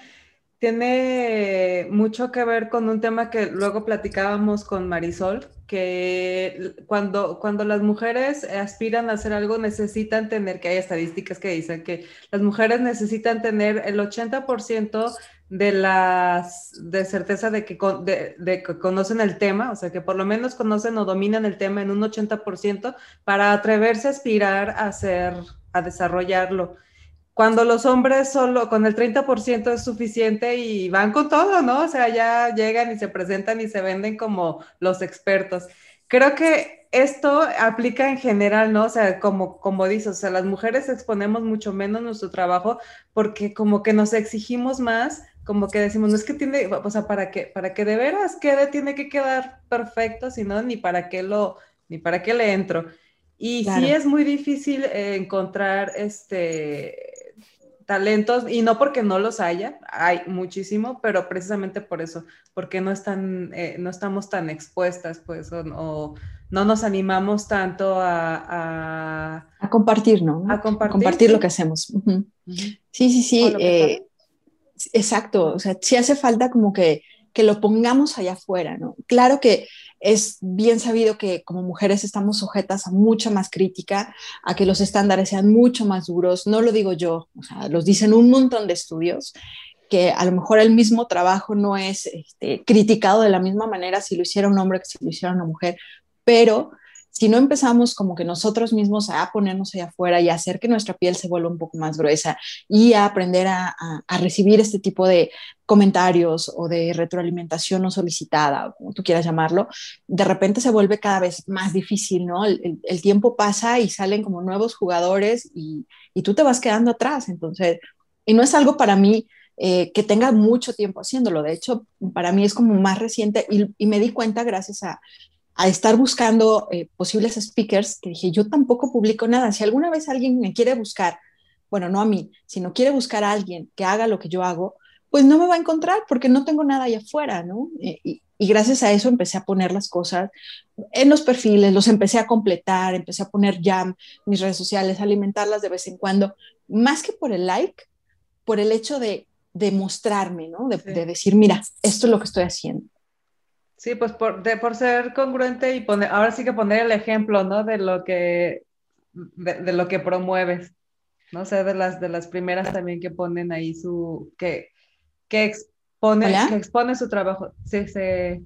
tiene mucho que ver con un tema que luego platicábamos con Marisol, que cuando, cuando las mujeres aspiran a hacer algo necesitan tener, que hay estadísticas que dicen que las mujeres necesitan tener el 80% de las de certeza de que, de, que conocen el tema, o sea, que por lo menos conocen o dominan el tema en un 80% para atreverse a aspirar a hacer, a desarrollarlo. Cuando los hombres solo con el 30% es suficiente y van con todo, ¿no? O sea, ya llegan y se presentan y se venden como los expertos. Creo que esto aplica en general, ¿no? O sea, como, como dices, o sea, las mujeres exponemos mucho menos nuestro trabajo porque como que nos exigimos más, como que decimos, no es que tiene, o sea, para que, para que de veras quede, tiene que quedar perfecto, si no, ni para qué lo, ni para qué le entro. Y sí es muy difícil eh, encontrar este talentos, y no porque no los haya, hay muchísimo, pero precisamente por eso, porque no, están, eh, no estamos tan expuestas, pues, o, no nos animamos tanto a... A, compartir, ¿no? A compartir. compartir lo que hacemos. Sí, sí, sí. Eh, exacto, o sea, sí hace falta como que, que lo pongamos allá afuera, ¿no? Claro que es bien sabido que como mujeres estamos sujetas a mucha más crítica, a que los estándares sean mucho más duros. No lo digo yo, los dicen un montón de estudios que a lo mejor el mismo trabajo no es este, criticado de la misma manera si lo hiciera un hombre que si lo hiciera una mujer, pero si no empezamos como que nosotros mismos a ponernos allá afuera y a hacer que nuestra piel se vuelva un poco más gruesa y a aprender a, recibir este tipo de comentarios o de retroalimentación no solicitada, como tú quieras llamarlo, de repente se vuelve cada vez más difícil, ¿no? El, tiempo pasa y salen como nuevos jugadores y, tú te vas quedando atrás, entonces, y no es algo para mí eh, que tenga mucho tiempo haciéndolo. De hecho, para mí es como más reciente y, me di cuenta gracias a a estar buscando eh, posibles speakers, que dije, yo tampoco publico nada. Si alguna vez alguien me quiere buscar, bueno, no a mí, sino quiere buscar a alguien que haga lo que yo hago, pues no me va a encontrar porque no tengo nada allá afuera, ¿no? Eh, y, gracias a eso empecé a poner las cosas en los perfiles, los empecé a completar, empecé a poner ya mis redes sociales, alimentarlas de vez en cuando, más que por el like, por el hecho de, de mostrarme, ¿no? De, de decir, mira, esto es lo que estoy haciendo. Sí, pues por, de, por ser congruente y poner, ahora sí que poner el ejemplo, ¿no? De lo que, de, lo que promueves, ¿no? O sea, de las, de las primeras también que ponen ahí su, que, que expone, que expone su trabajo. ¿Sí, se,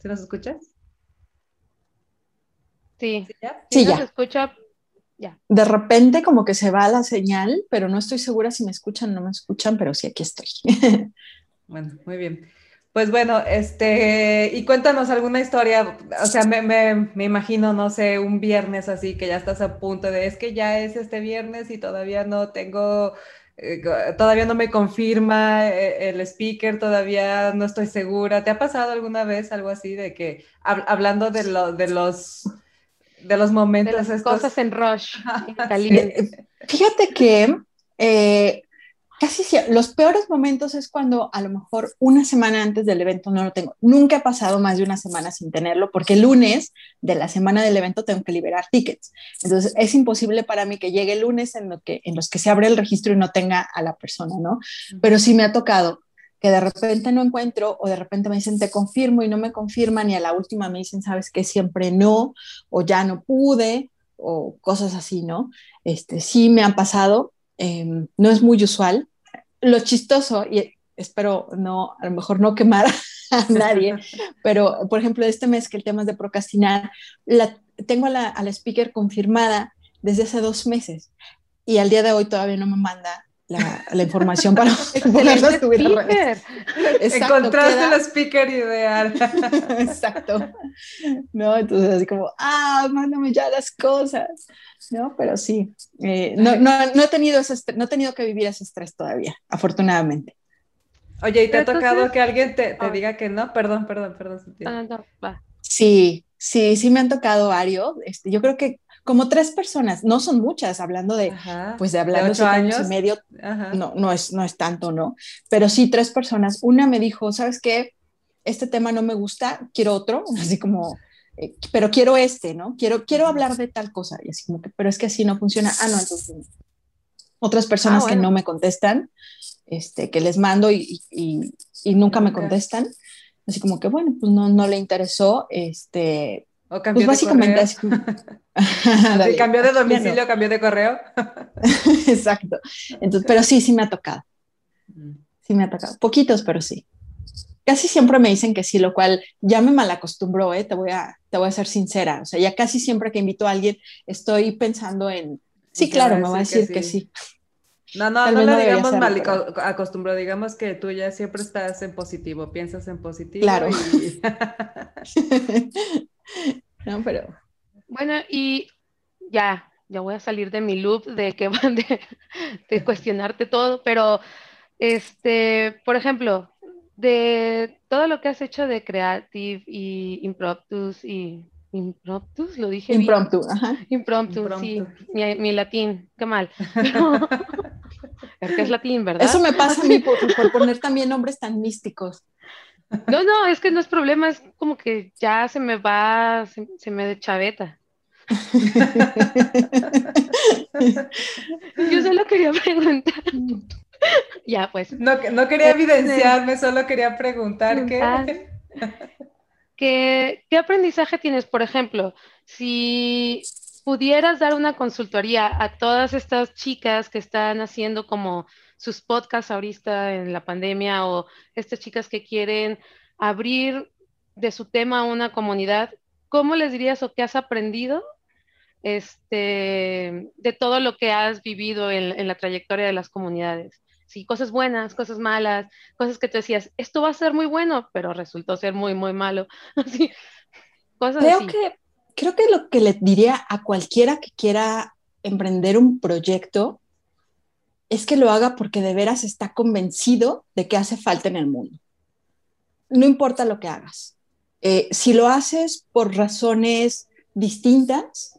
¿sí nos escuchas? Sí, ¿Sí ya. Sí, ya. escucha, ya. De repente como que se va la señal, pero no estoy segura si me escuchan o no me escuchan, pero sí, aquí estoy. bueno, muy bien. Pues bueno, este, y cuéntanos alguna historia, o sea, me, me, me, imagino, no sé, un viernes así, que ya estás a punto de, es que ya es este viernes y todavía no tengo, eh, todavía no me confirma eh, el speaker, todavía no estoy segura. ¿Te ha pasado alguna vez algo así de que, hablando de, lo, de los... De los momentos. De las cosas en rush, caliente. Fíjate que eh, casi los peores momentos es cuando a lo mejor una semana antes del evento no lo tengo. Nunca he pasado más de una semana sin tenerlo porque el lunes de la semana del evento tengo que liberar tickets. Entonces es imposible para mí que llegue el lunes en, lo que, en los que se abre el registro y no tenga a la persona, ¿no? Pero sí me ha tocado que de repente no encuentro o de repente me dicen te confirmo y no me confirman y a la última me dicen, sabes que siempre no o ya no pude o cosas así, ¿no? Este, sí me han pasado, Em, no es muy usual. Lo chistoso, y espero no, a lo mejor no quemar a nadie, pero por ejemplo, este mes que el tema es de procrastinar, la, tengo a la, a la speaker confirmada desde hace dos meses y al día de hoy todavía no me manda la, la, información para poderlo subir a redes. Encontraste el speaker ideal. Exacto. No, entonces así como, ah, mándame ya las cosas. ¿no? Pero sí, eh, no, no, no, he tenido ese no he tenido que vivir ese estrés todavía, afortunadamente. Oye, ¿y te ha tocado que alguien te, te diga que no? Perdón, perdón, perdón. Ah, sí, sí, sí me han tocado varios. Este, yo creo que como tres personas, no son muchas, hablando de, pues de hablar de ocho años y medio, no, no es, no es tanto, ¿no? Pero sí tres personas. Una me dijo, ¿sabes qué? Este tema no me gusta, quiero otro, así como, eh, pero quiero este, ¿no? Quiero, quiero hablar de tal cosa, y así como que, pero es que así no funciona. Ah, no, entonces, otras personas ah, que no me contestan, este, que les mando y, y, y nunca me contestan, así como que, bueno, pues no, no le interesó, este, o cambió pues básicamente de correo. cambió de domicilio, cambió de correo. Exacto. Entonces, pero sí, sí me ha tocado. Mm. Sí me ha tocado. Poquitos, pero sí casi siempre me dicen que sí, lo cual ya me malacostumbro, ¿eh? te, voy a, te voy a ser sincera. O sea, ya casi siempre que invito a alguien estoy pensando en, sí, claro, me va a decir que sí. No, no, no lo digamos mal, acostumbro, digamos que tú ya siempre estás en positivo, piensas en positivo. Claro. no, pero. Bueno, y ya, ya voy a salir de mi loop de que van de, de cuestionarte todo, pero este, por ejemplo, de todo lo que has hecho de Creative y Impromptus y Impromptus, lo dije Impromptu, ajá. Impromptu, sí, mi, latín, qué mal. Porque es latín, ¿verdad? Eso me pasa a mí por, poner también nombres tan místicos. No, no, es que no es problema, es como que ya se me va, se, se me de chaveta. Yo solo quería preguntar. ya, pues. No, no quería este, evidenciarme, solo quería preguntar qué... ¿Qué, ¿Qué aprendizaje tienes, por ejemplo, si pudieras dar una consultoría a todas estas chicas que están haciendo como sus podcasts ahorita en la pandemia o estas chicas que quieren abrir de su tema a una comunidad, ¿cómo les dirías o qué has aprendido este, de todo lo que has vivido en, la trayectoria de las comunidades? Sí, cosas buenas, cosas malas, cosas que tú decías, esto va a ser muy bueno, pero resultó ser muy, muy malo. Así, cosas creo Que, creo que lo que le diría a cualquiera que quiera emprender un proyecto es que lo haga porque de veras está convencido de que hace falta en el mundo. No importa lo que hagas. Eh, si lo haces por razones distintas,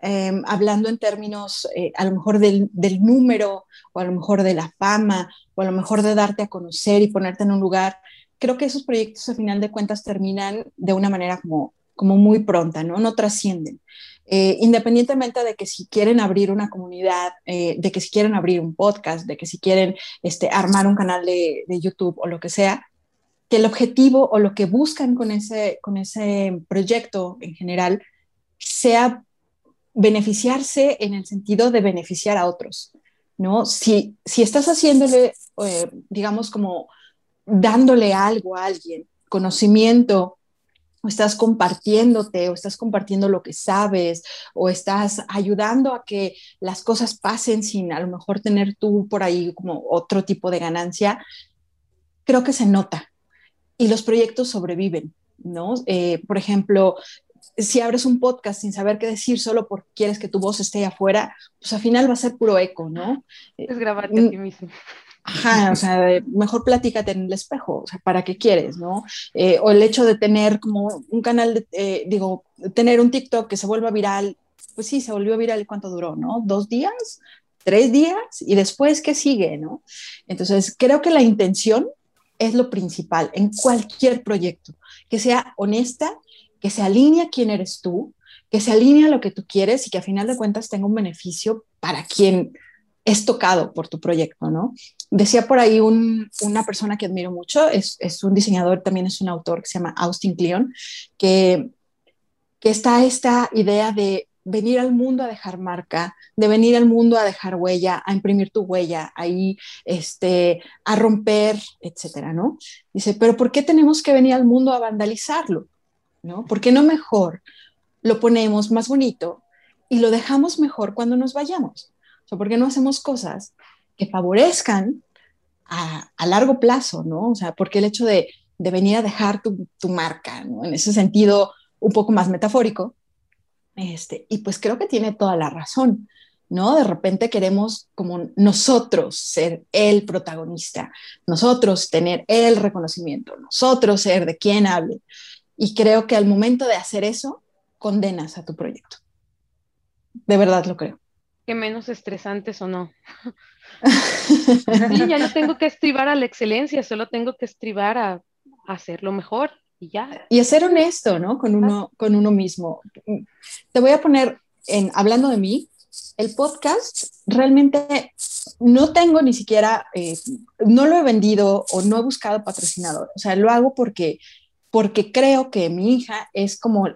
Em, hablando en términos eh, a lo mejor del, número o a lo mejor de la fama o a lo mejor de darte a conocer y ponerte en un lugar, creo que esos proyectos a final de cuentas terminan de una manera como, como muy pronta, ¿no? No trascienden. Eh, independientemente de que si quieren abrir una comunidad, eh, de que si quieren abrir un podcast, de que si quieren este, armar un canal de, YouTube o lo que sea, que el objetivo o lo que buscan con ese, con ese proyecto en general sea beneficiarse en el sentido de beneficiar a otros, ¿no? Si, si estás haciéndole, eh, digamos, como dándole algo a alguien, conocimiento, o estás compartiéndote, o estás compartiendo lo que sabes, o estás ayudando a que las cosas pasen sin a lo mejor tener tú por ahí como otro tipo de ganancia, creo que se nota. Y los proyectos sobreviven, ¿no? Eh, por ejemplo, si abres un podcast sin saber qué decir solo porque quieres que tu voz esté afuera, pues al final va a ser puro eco, ¿no? Es grabarte a mm, ti mismo. Ajá, o sea, mejor platícate en el espejo, o sea, ¿para qué quieres, no? Eh, o el hecho de tener como un canal, eh, digo, tener un TikTok que se vuelva viral, pues sí, se volvió viral, ¿cuánto duró, no? ¿Dos días? ¿Tres días? ¿Y después qué sigue, no? Entonces, creo que la intención es lo principal en cualquier proyecto, que sea honesta que se alinea a quién eres tú, que se alinea a lo que tú quieres y que a final de cuentas tenga un beneficio para quien es tocado por tu proyecto, ¿no? Decía por ahí una persona que admiro mucho, es, un diseñador, también es un autor que se llama Austin Kleon, que, que está esta idea de venir al mundo a dejar marca, de venir al mundo a dejar huella, a imprimir tu huella, ahí, este, a romper, etcétera, ¿no? Dice, pero ¿por qué tenemos que venir al mundo a vandalizarlo? ¿no? ¿Por qué no mejor lo ponemos más bonito y lo dejamos mejor cuando nos vayamos? O sea, ¿por qué no hacemos cosas que favorezcan a, largo plazo, ¿no? O sea, porque el hecho de, venir a dejar tu, marca, ¿no? En ese sentido un poco más metafórico, este, y pues creo que tiene toda la razón, ¿no? De repente queremos como nosotros ser el protagonista, nosotros tener el reconocimiento, nosotros ser de quien hable. Y creo que al momento de hacer eso, condenas a tu proyecto. De verdad lo creo. Que menos estresantes o no. sí, ya no tengo que estribar a la excelencia, solo tengo que estribar a, hacerlo mejor y ya. Y a ser honesto, ¿no? Con uno, con uno mismo. Te voy a poner, en, hablando de mí, el podcast realmente no tengo ni siquiera, eh, no lo he vendido o no he buscado patrocinador. O sea, lo hago porque porque creo que mi hija es como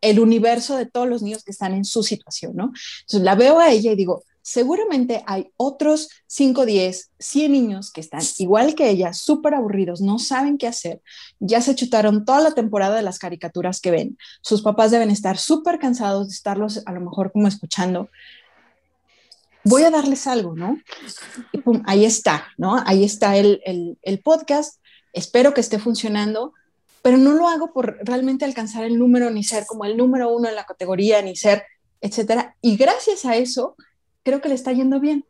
el universo de todos los niños que están en su situación, ¿no? Entonces la veo a ella y digo, seguramente hay otros 5, 10, 100 niños que están igual que ella, súper aburridos, no saben qué hacer, ya se chutaron toda la temporada de las caricaturas que ven, sus papás deben estar súper cansados de estarlos a lo mejor como escuchando. voy a darles algo, ¿no? Y ahí está, ¿no? Ahí está el, el podcast, espero que esté funcionando, pero no lo hago por realmente alcanzar el número, ni ser como el número uno en la categoría, ni ser, etcétera. Y gracias a eso, creo que le está yendo bien.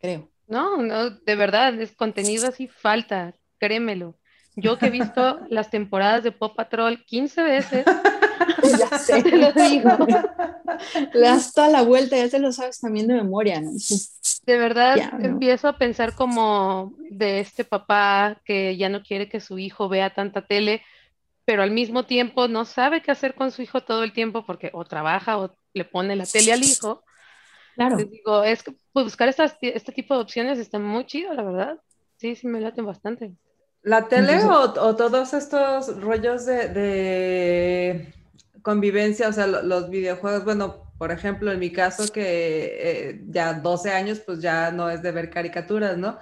Creo. No, no, de verdad, es contenido así falta, créemelo. Yo que he visto las temporadas de Pop Patrol 15 veces, ya sé. te lo digo. Le das toda la vuelta, ya te lo sabes también de memoria, ¿no? De verdad, Ya, no. empiezo a pensar como de este papá que ya no quiere que su hijo vea tanta tele, pero al mismo tiempo no sabe qué hacer con su hijo todo el tiempo porque o trabaja o le pone la tele al hijo. Claro. Les digo, es que pues, buscar estas, este tipo de opciones está muy chido, la verdad. Sí, sí me laten bastante. ¿La tele Entonces- o, o todos estos rollos de, de convivencia, o sea, lo- los videojuegos? Bueno, por ejemplo, en mi caso, que eh, ya 12 años, pues ya no es de ver caricaturas, ¿no?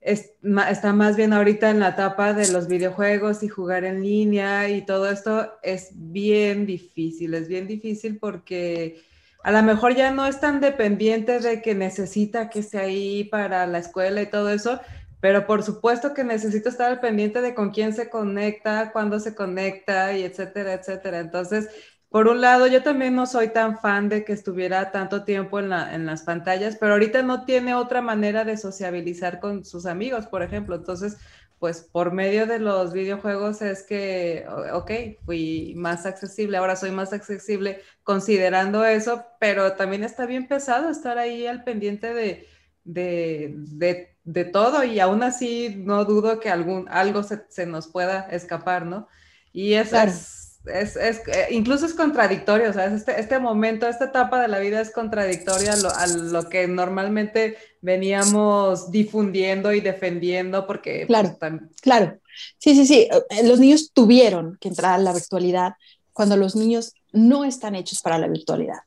Es, está más bien ahorita en la etapa de los videojuegos y jugar en línea y todo esto es bien difícil, es bien difícil porque a lo mejor ya no es tan dependiente de que necesita que esté ahí para la escuela y todo eso, pero por supuesto que necesito estar al pendiente de con quién se conecta, cuándo se conecta y etcétera, etcétera. Entonces, por un lado, yo también no soy tan fan de que estuviera tanto tiempo en, la, en las pantallas, pero ahorita no tiene otra manera de sociabilizar con sus amigos, por ejemplo. Entonces, pues por medio de los videojuegos es que, ok, fui más accesible, ahora soy más accesible considerando eso, pero también está bien pesado estar ahí al pendiente de, de, de, de todo y aún así no dudo que algún, algo se, se nos pueda escapar, ¿no? Y eso Claro. es, es, es, eh, incluso es contradictorio, ¿sabes? Este, este momento, esta etapa de la vida es contradictoria a lo, a lo que normalmente veníamos difundiendo y defendiendo porque... pues, Claro. Claro, sí, sí, sí. Eh, Los niños tuvieron que entrar a la virtualidad cuando los niños no están hechos para la virtualidad.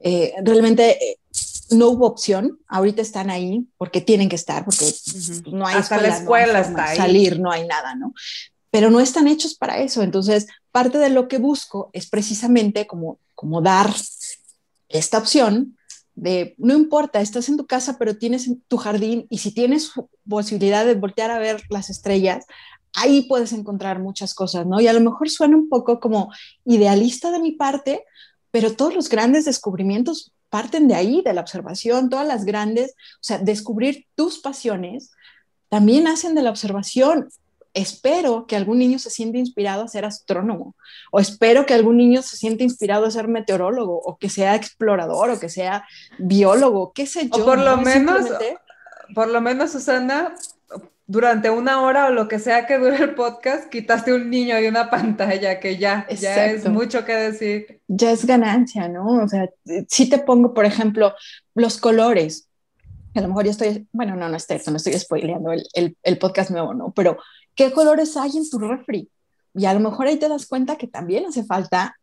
Eh, realmente eh, no hubo opción, ahorita están ahí porque tienen que estar, porque Ujú. no hay Hasta la escuela está de ahí. salir, no hay nada, ¿no? Pero no están hechos para eso. Entonces, parte de lo que busco es precisamente como, como dar esta opción de, no importa, estás en tu casa, pero tienes en tu jardín y si tienes posibilidad de voltear a ver las estrellas, ahí puedes encontrar muchas cosas, ¿no? Y a lo mejor suena un poco como idealista de mi parte, pero todos los grandes descubrimientos parten de ahí, de la observación, todas las grandes, o sea, descubrir tus pasiones también hacen de la observación. Espero que algún niño se sienta inspirado a ser astrónomo, o espero que algún niño se sienta inspirado a ser meteorólogo, o que sea explorador, o que sea biólogo, qué sé yo. O por lo ¿no? menos, por lo menos, Susana, durante una hora o lo que sea que dure el podcast, quitaste un niño de una pantalla, que ya, ya es mucho que decir. ya es ganancia, ¿no? O sea, si te pongo, por ejemplo, los colores. A lo mejor yo estoy, bueno, no, no es cierto, no estoy spoileando el, el, el podcast nuevo, ¿no? Pero, ¿qué colores hay en tu refri? Y a lo mejor ahí te das cuenta que también hace falta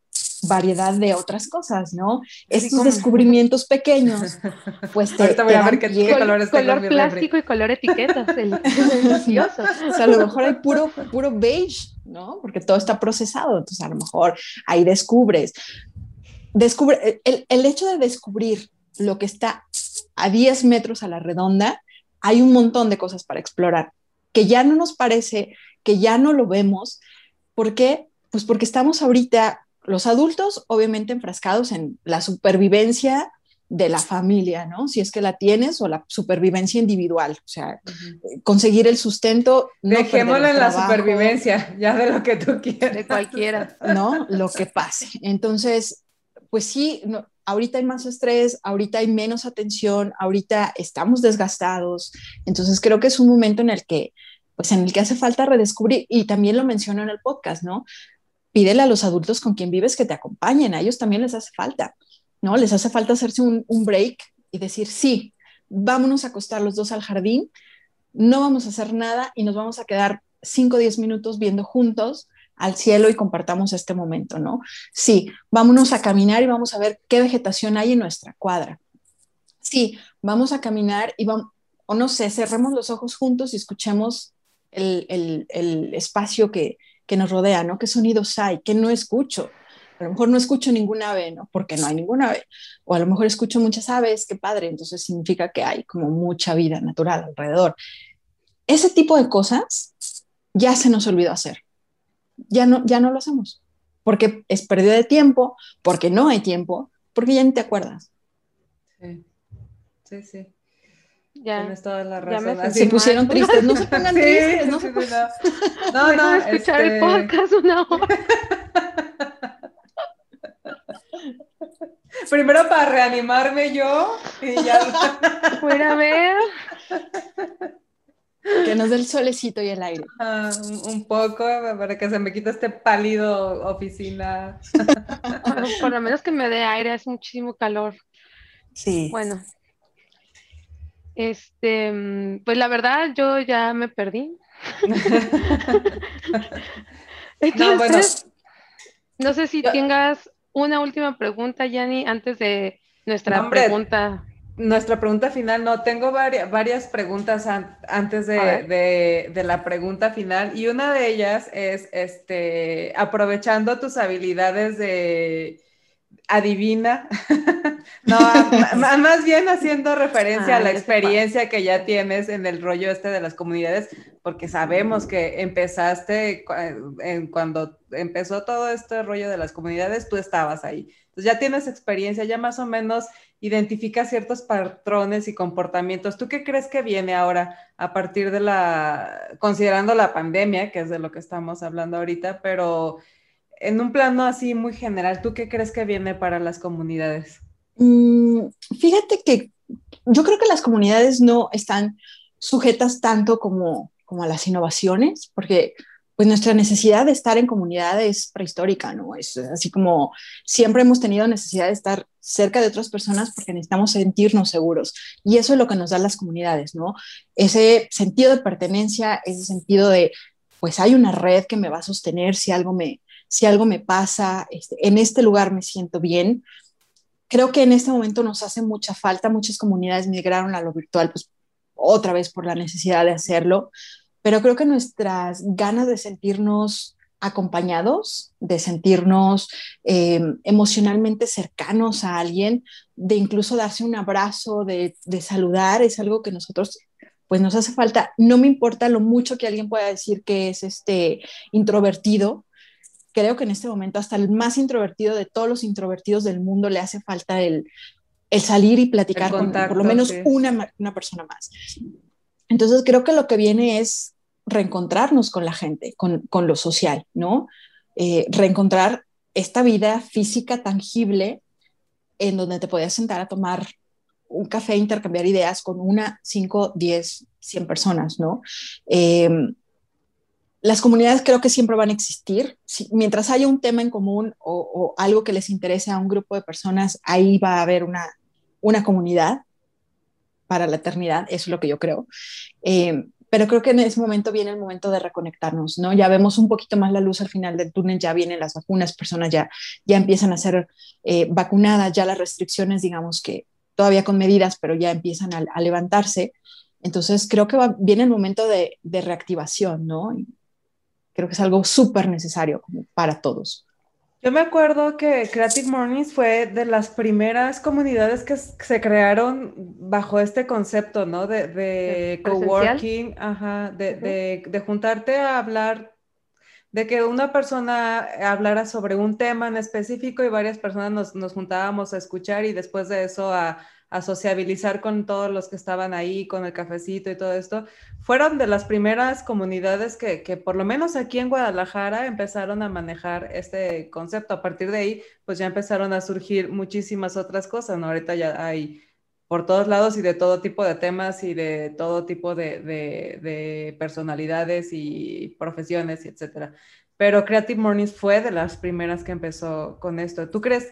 variedad de otras cosas, ¿no? Estos descubrimientos pequeños, pues te, Ahorita voy te a ver qué- qué Col- colores tengo color refri. plástico y color etiquetas. el- delicioso. O sea, a lo mejor hay puro, puro beige, ¿no? Porque todo está procesado. Entonces, a lo mejor ahí descubres. Descubre, el, el hecho de descubrir lo que está a 10 metros a la redonda, hay un montón de cosas para explorar, que ya no nos parece, que ya no lo vemos. ¿Por qué? Pues porque estamos ahorita, los adultos, obviamente enfrascados en la supervivencia de la familia, ¿no? Si es que la tienes, o la supervivencia individual, o sea, conseguir el sustento. no Dejémoslo en la trabajo, supervivencia, ya de lo que tú quieras. De cualquiera. ¿no? Lo que pase. Entonces, pues sí, no, ahorita hay más estrés, ahorita hay menos atención, ahorita estamos desgastados. Entonces, creo que es un momento en el que, pues en el que hace falta redescubrir, y también lo menciono en el podcast, ¿no? Pídele a los adultos con quien vives que te acompañen, a ellos también les hace falta, ¿no? Les hace falta hacerse un, break y decir, sí, vámonos a acostar los dos al jardín, no vamos a hacer nada y nos vamos a quedar 5 o 10 minutos viendo juntos al cielo y compartamos este momento, ¿no? Sí, vámonos a caminar y vamos a ver qué vegetación hay en nuestra cuadra. Sí, vamos a caminar y vamos, o no sé, cerremos los ojos juntos y escuchemos el, el espacio que, que, nos rodea, ¿no? ¿Qué sonidos hay? ¿Qué no escucho? A lo mejor no escucho ninguna ave, ¿no? Porque no hay ninguna ave. O a lo mejor escucho muchas aves, qué padre, entonces significa que hay como mucha vida natural alrededor. Ese tipo de cosas ya se nos olvidó hacer. Ya no, ya no lo hacemos. Porque es pérdida de tiempo, porque no hay tiempo, porque ya ni te acuerdas. Sí, sí, sí. Ya. Tienes toda la razón. Se pusieron tristes, no se pongan Sí, tristes, sí, no sí, se sí, no. No, no, escuchar el este, podcast una hora. Primero para reanimarme yo y ya. Voy a ver. Que nos dé el solecito y el aire. Ah, un, poco para que se me quite este pálido oficina. Por, por lo menos que me dé aire, hace muchísimo calor. Sí. Bueno. Este, mm, pues la verdad, yo ya me perdí. No, bueno. Entonces, no sé si Yo- tengas una última pregunta, Yanni, antes de nuestra No, pregunta. Nuestra pregunta final, no, tengo varias, varias preguntas an- antes de- de la pregunta final y una de ellas es, este, aprovechando tus habilidades de adivina, no, a- más bien haciendo referencia a la experiencia que ya tienes en el rollo este de las comunidades, porque sabemos que empezaste en cuando empezó todo este rollo de las comunidades, tú estabas ahí. Entonces ya tienes experiencia, ya más o menos identifica ciertos patrones y comportamientos. ¿Tú qué crees que viene ahora a partir de la, considerando la pandemia, que es de lo que estamos hablando ahorita, pero en un plano así muy general, ¿tú qué crees que viene para las comunidades? Mm, fíjate que yo creo que las comunidades no están sujetas tanto como, como a las innovaciones, porque pues nuestra necesidad de estar en comunidad es prehistórica, ¿no? Es así como siempre hemos tenido necesidad de estar cerca de otras personas porque necesitamos sentirnos seguros. Y eso es lo que nos dan las comunidades, ¿no? Ese sentido de pertenencia, ese sentido de, pues hay una red que me va a sostener si algo me, si algo me pasa, este, en este lugar me siento bien. Creo que en este momento nos hace mucha falta, muchas comunidades migraron a lo virtual, pues otra vez por la necesidad de hacerlo, pero creo que nuestras ganas de sentirnos acompañados, de sentirnos eh, emocionalmente cercanos a alguien, de incluso darse un abrazo, de, de, saludar, es algo que nosotros pues nos hace falta. No me importa lo mucho que alguien pueda decir que es este introvertido. Creo que en este momento hasta el más introvertido de todos los introvertidos del mundo le hace falta el, el salir y platicar contacto, con por lo menos sí. una, una persona más. Entonces creo que lo que viene es reencontrarnos con la gente, con, con lo social, ¿no? Eh, reencontrar esta vida física tangible en donde te podías sentar a tomar un café, intercambiar ideas con una, cinco, diez, cien personas, ¿no? Eh, las comunidades creo que siempre van a existir. Si, mientras haya un tema en común o, o, algo que les interese a un grupo de personas, ahí va a haber una, una comunidad para la eternidad, eso es lo que yo creo. Eh, pero creo que en ese momento viene el momento de reconectarnos, ¿no? Ya vemos un poquito más la luz al final del túnel, ya vienen las vacunas, personas ya, ya empiezan a ser eh, vacunadas, ya las restricciones, digamos que todavía con medidas, pero ya empiezan a, a levantarse. Entonces creo que va, viene el momento de, de reactivación, ¿no? Creo que es algo súper necesario para todos. Yo me acuerdo que Creative Mornings fue de las primeras comunidades que se crearon bajo este concepto, ¿no? De, de coworking, ajá, de, uh -huh. de, de, juntarte a hablar, de que una persona hablara sobre un tema en específico y varias personas nos, nos juntábamos a escuchar y después de eso a, a, sociabilizar con todos los que estaban ahí, con el cafecito y todo esto. Fueron de las primeras comunidades que, que, por lo menos aquí en Guadalajara empezaron a manejar este concepto. A partir de ahí, pues ya empezaron a surgir muchísimas otras cosas, ¿no? Ahorita ya hay por todos lados y de todo tipo de temas y de todo tipo de, de, de personalidades y profesiones, y etcétera. Pero Creative Mornings fue de las primeras que empezó con esto. ¿Tú crees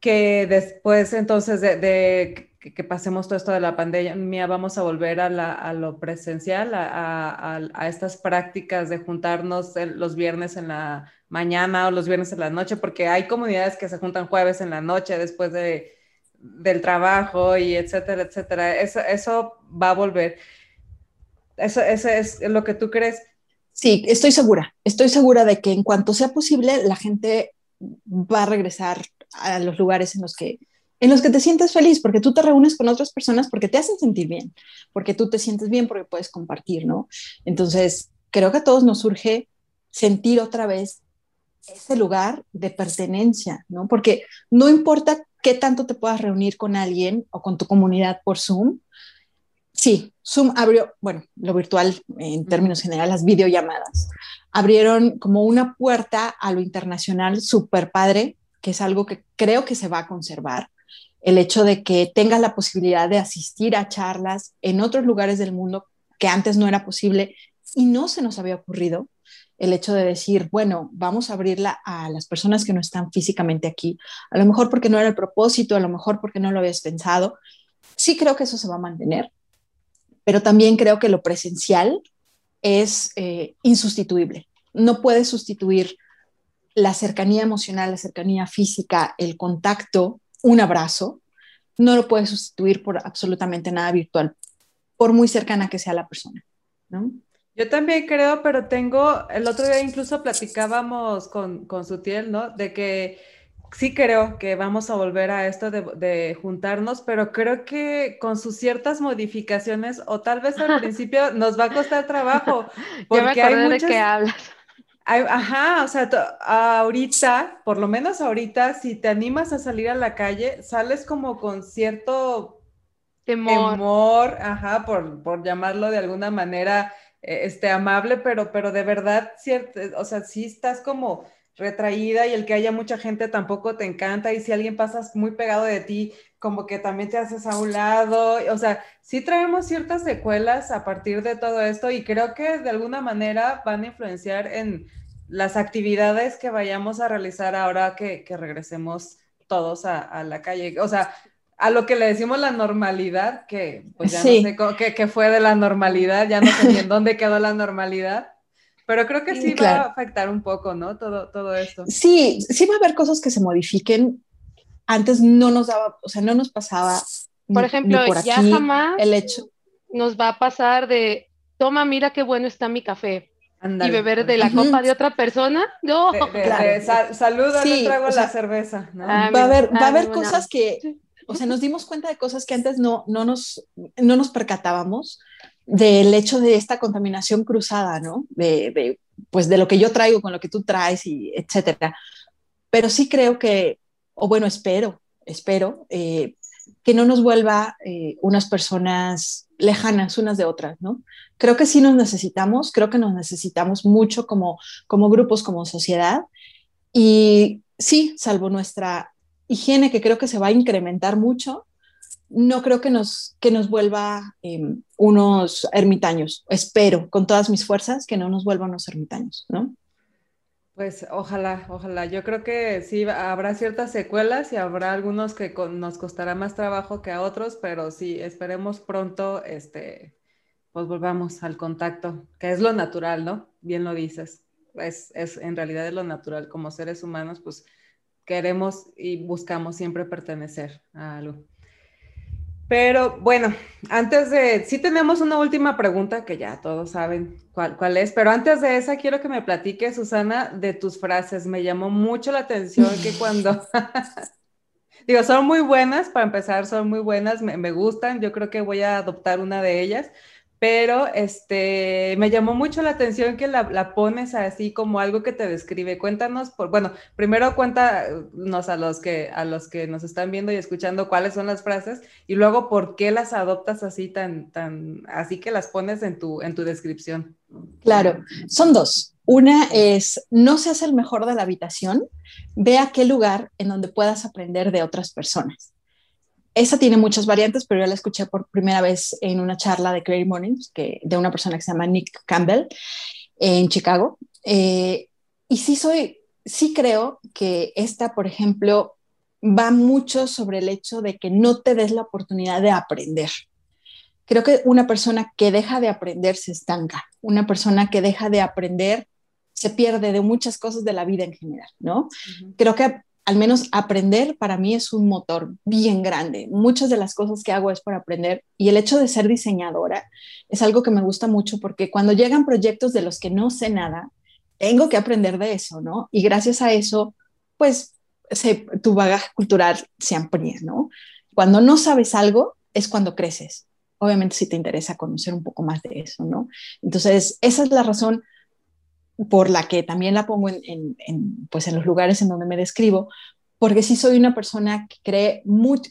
que después entonces de, que, pasemos todo esto de la pandemia vamos a volver a, lo presencial, a, a, a, estas prácticas de juntarnos los viernes en la mañana o los viernes en la noche? Porque hay comunidades que se juntan jueves en la noche después de del trabajo y etcétera, etcétera. Eso, eso va a volver. Eso, eso es lo que tú crees. Sí, estoy segura. Estoy segura de que en cuanto sea posible, la gente va a regresar a los lugares en los que en los que te sientes feliz, porque tú te reúnes con otras personas porque te hacen sentir bien, porque tú te sientes bien, porque puedes compartir, ¿no? Entonces, creo que a todos nos surge sentir otra vez ese lugar de pertenencia, ¿no? Porque no importa qué tanto te puedas reunir con alguien o con tu comunidad por Zoom. Sí, Zoom abrió, bueno, lo virtual en términos generales, las videollamadas, abrieron como una puerta a lo internacional súper padre, que es algo que creo que se va a conservar. El hecho de que tengas la posibilidad de asistir a charlas en otros lugares del mundo que antes no era posible y no se nos había ocurrido el hecho de decir, bueno, vamos a abrirla a las personas que no están físicamente aquí, a lo mejor porque no era el propósito, a lo mejor porque no lo habías pensado. Sí creo que eso se va a mantener, pero también creo que lo presencial es eh, insustituible. No puedes sustituir la cercanía emocional, la cercanía física, el contacto, un abrazo, no lo puedes sustituir por absolutamente nada virtual, por muy cercana que sea la persona. ¿no? Yo también creo, pero tengo, el otro día incluso platicábamos con, con Sutiel, ¿no? De que sí creo que vamos a volver a esto de, juntarnos, pero creo que con sus ciertas modificaciones, o tal vez al principio nos va a costar trabajo. Porque hay muchas, de qué hablas. Ajá, o sea, ahorita, por lo menos ahorita, si te animas a salir a la calle, sales como con cierto temor, ajá, por, por llamarlo de alguna manera eh, este, amable, pero, pero de verdad, cierto, o sea, sí estás como retraída y el que haya mucha gente tampoco te encanta y si alguien pasa muy pegado de ti, como que también te haces a un lado, o sea, sí traemos ciertas secuelas a partir de todo esto y creo que de alguna manera van a influenciar en las actividades que vayamos a realizar ahora que, que regresemos todos a, a, la calle. O sea, a lo que le decimos la normalidad, que pues ya no sé qué, fue de la normalidad, ya no sé ni en dónde quedó la normalidad, pero creo que sí, va a afectar un poco, ¿no? Todo, todo esto. Sí, sí va a haber cosas que se modifiquen. Antes no nos daba, o sea, no nos pasaba. Por ejemplo, ya jamás el hecho. nos va a pasar de, toma, mira qué bueno está mi café. Y beber de la copa de otra persona, no. claro. saluda, traigo la cerveza. Ah, va, a haber, va a haber cosas que, o sea, nos dimos cuenta de cosas que antes no, no, nos, no nos percatábamos del hecho de esta contaminación cruzada, ¿no? De, pues de lo que yo traigo con lo que tú traes y etcétera. Pero sí creo que, o bueno, espero, espero eh, que no nos vuelva eh, unas personas lejanas unas de otras, ¿no? Creo que sí nos necesitamos, creo que nos necesitamos mucho como, como grupos, como sociedad. Y sí, salvo nuestra higiene que creo que se va a incrementar mucho, no creo que nos, que nos vuelva em, unos ermitaños. Espero con todas mis fuerzas que no nos vuelvan unos ermitaños, ¿no? Pues ojalá, ojalá. Yo creo que sí habrá ciertas secuelas y habrá algunos que nos costará más trabajo que a otros, pero sí, esperemos pronto, este, pues volvamos al contacto, que es lo natural, ¿no? Bien lo dices. Es, es en realidad es lo natural como seres humanos, pues queremos y buscamos siempre pertenecer a algo. Pero bueno, antes de, sí tenemos una última pregunta que ya todos saben cuál, cuál, es, pero antes de esa quiero que me platique, Susana, de tus frases. Me llamó mucho la atención que cuando, digo, son muy buenas, para empezar, son muy buenas, me, me gustan, yo creo que voy a adoptar una de ellas, pero este, me llamó mucho la atención que la, pones así como algo que te describe. Cuéntanos, por, bueno, primero cuéntanos a los, que, a los que nos están viendo y escuchando cuáles son las frases y luego por qué las adoptas así tan, tan, así que las pones en tu, en tu descripción. Claro, son dos. Una es, no seas el mejor de la habitación, ve a qué lugar en donde puedas aprender de otras personas. Esa tiene muchas variantes, pero yo la escuché por primera vez en una charla de Creative Mornings que, de una persona que se llama Nick Campbell en Chicago. Eh, y sí soy, sí creo que esta, por ejemplo, va mucho sobre el hecho de que no te des la oportunidad de aprender. Creo que una persona que deja de aprender se estanca. Una persona que deja de aprender se pierde de muchas cosas de la vida en general, ¿no? Creo que al menos aprender para mí es un motor bien grande. Muchas de las cosas que hago es por aprender y el hecho de ser diseñadora es algo que me gusta mucho porque cuando llegan proyectos de los que no sé nada, tengo que aprender de eso, ¿no? Y gracias a eso pues tu bagaje cultural se amplía, ¿no? Cuando no sabes algo es cuando creces. Obviamente si te interesa conocer un poco más de eso, ¿no? Entonces, esa es la razón por la que también la pongo en, pues en los lugares en donde me describo, porque sí soy una persona que cree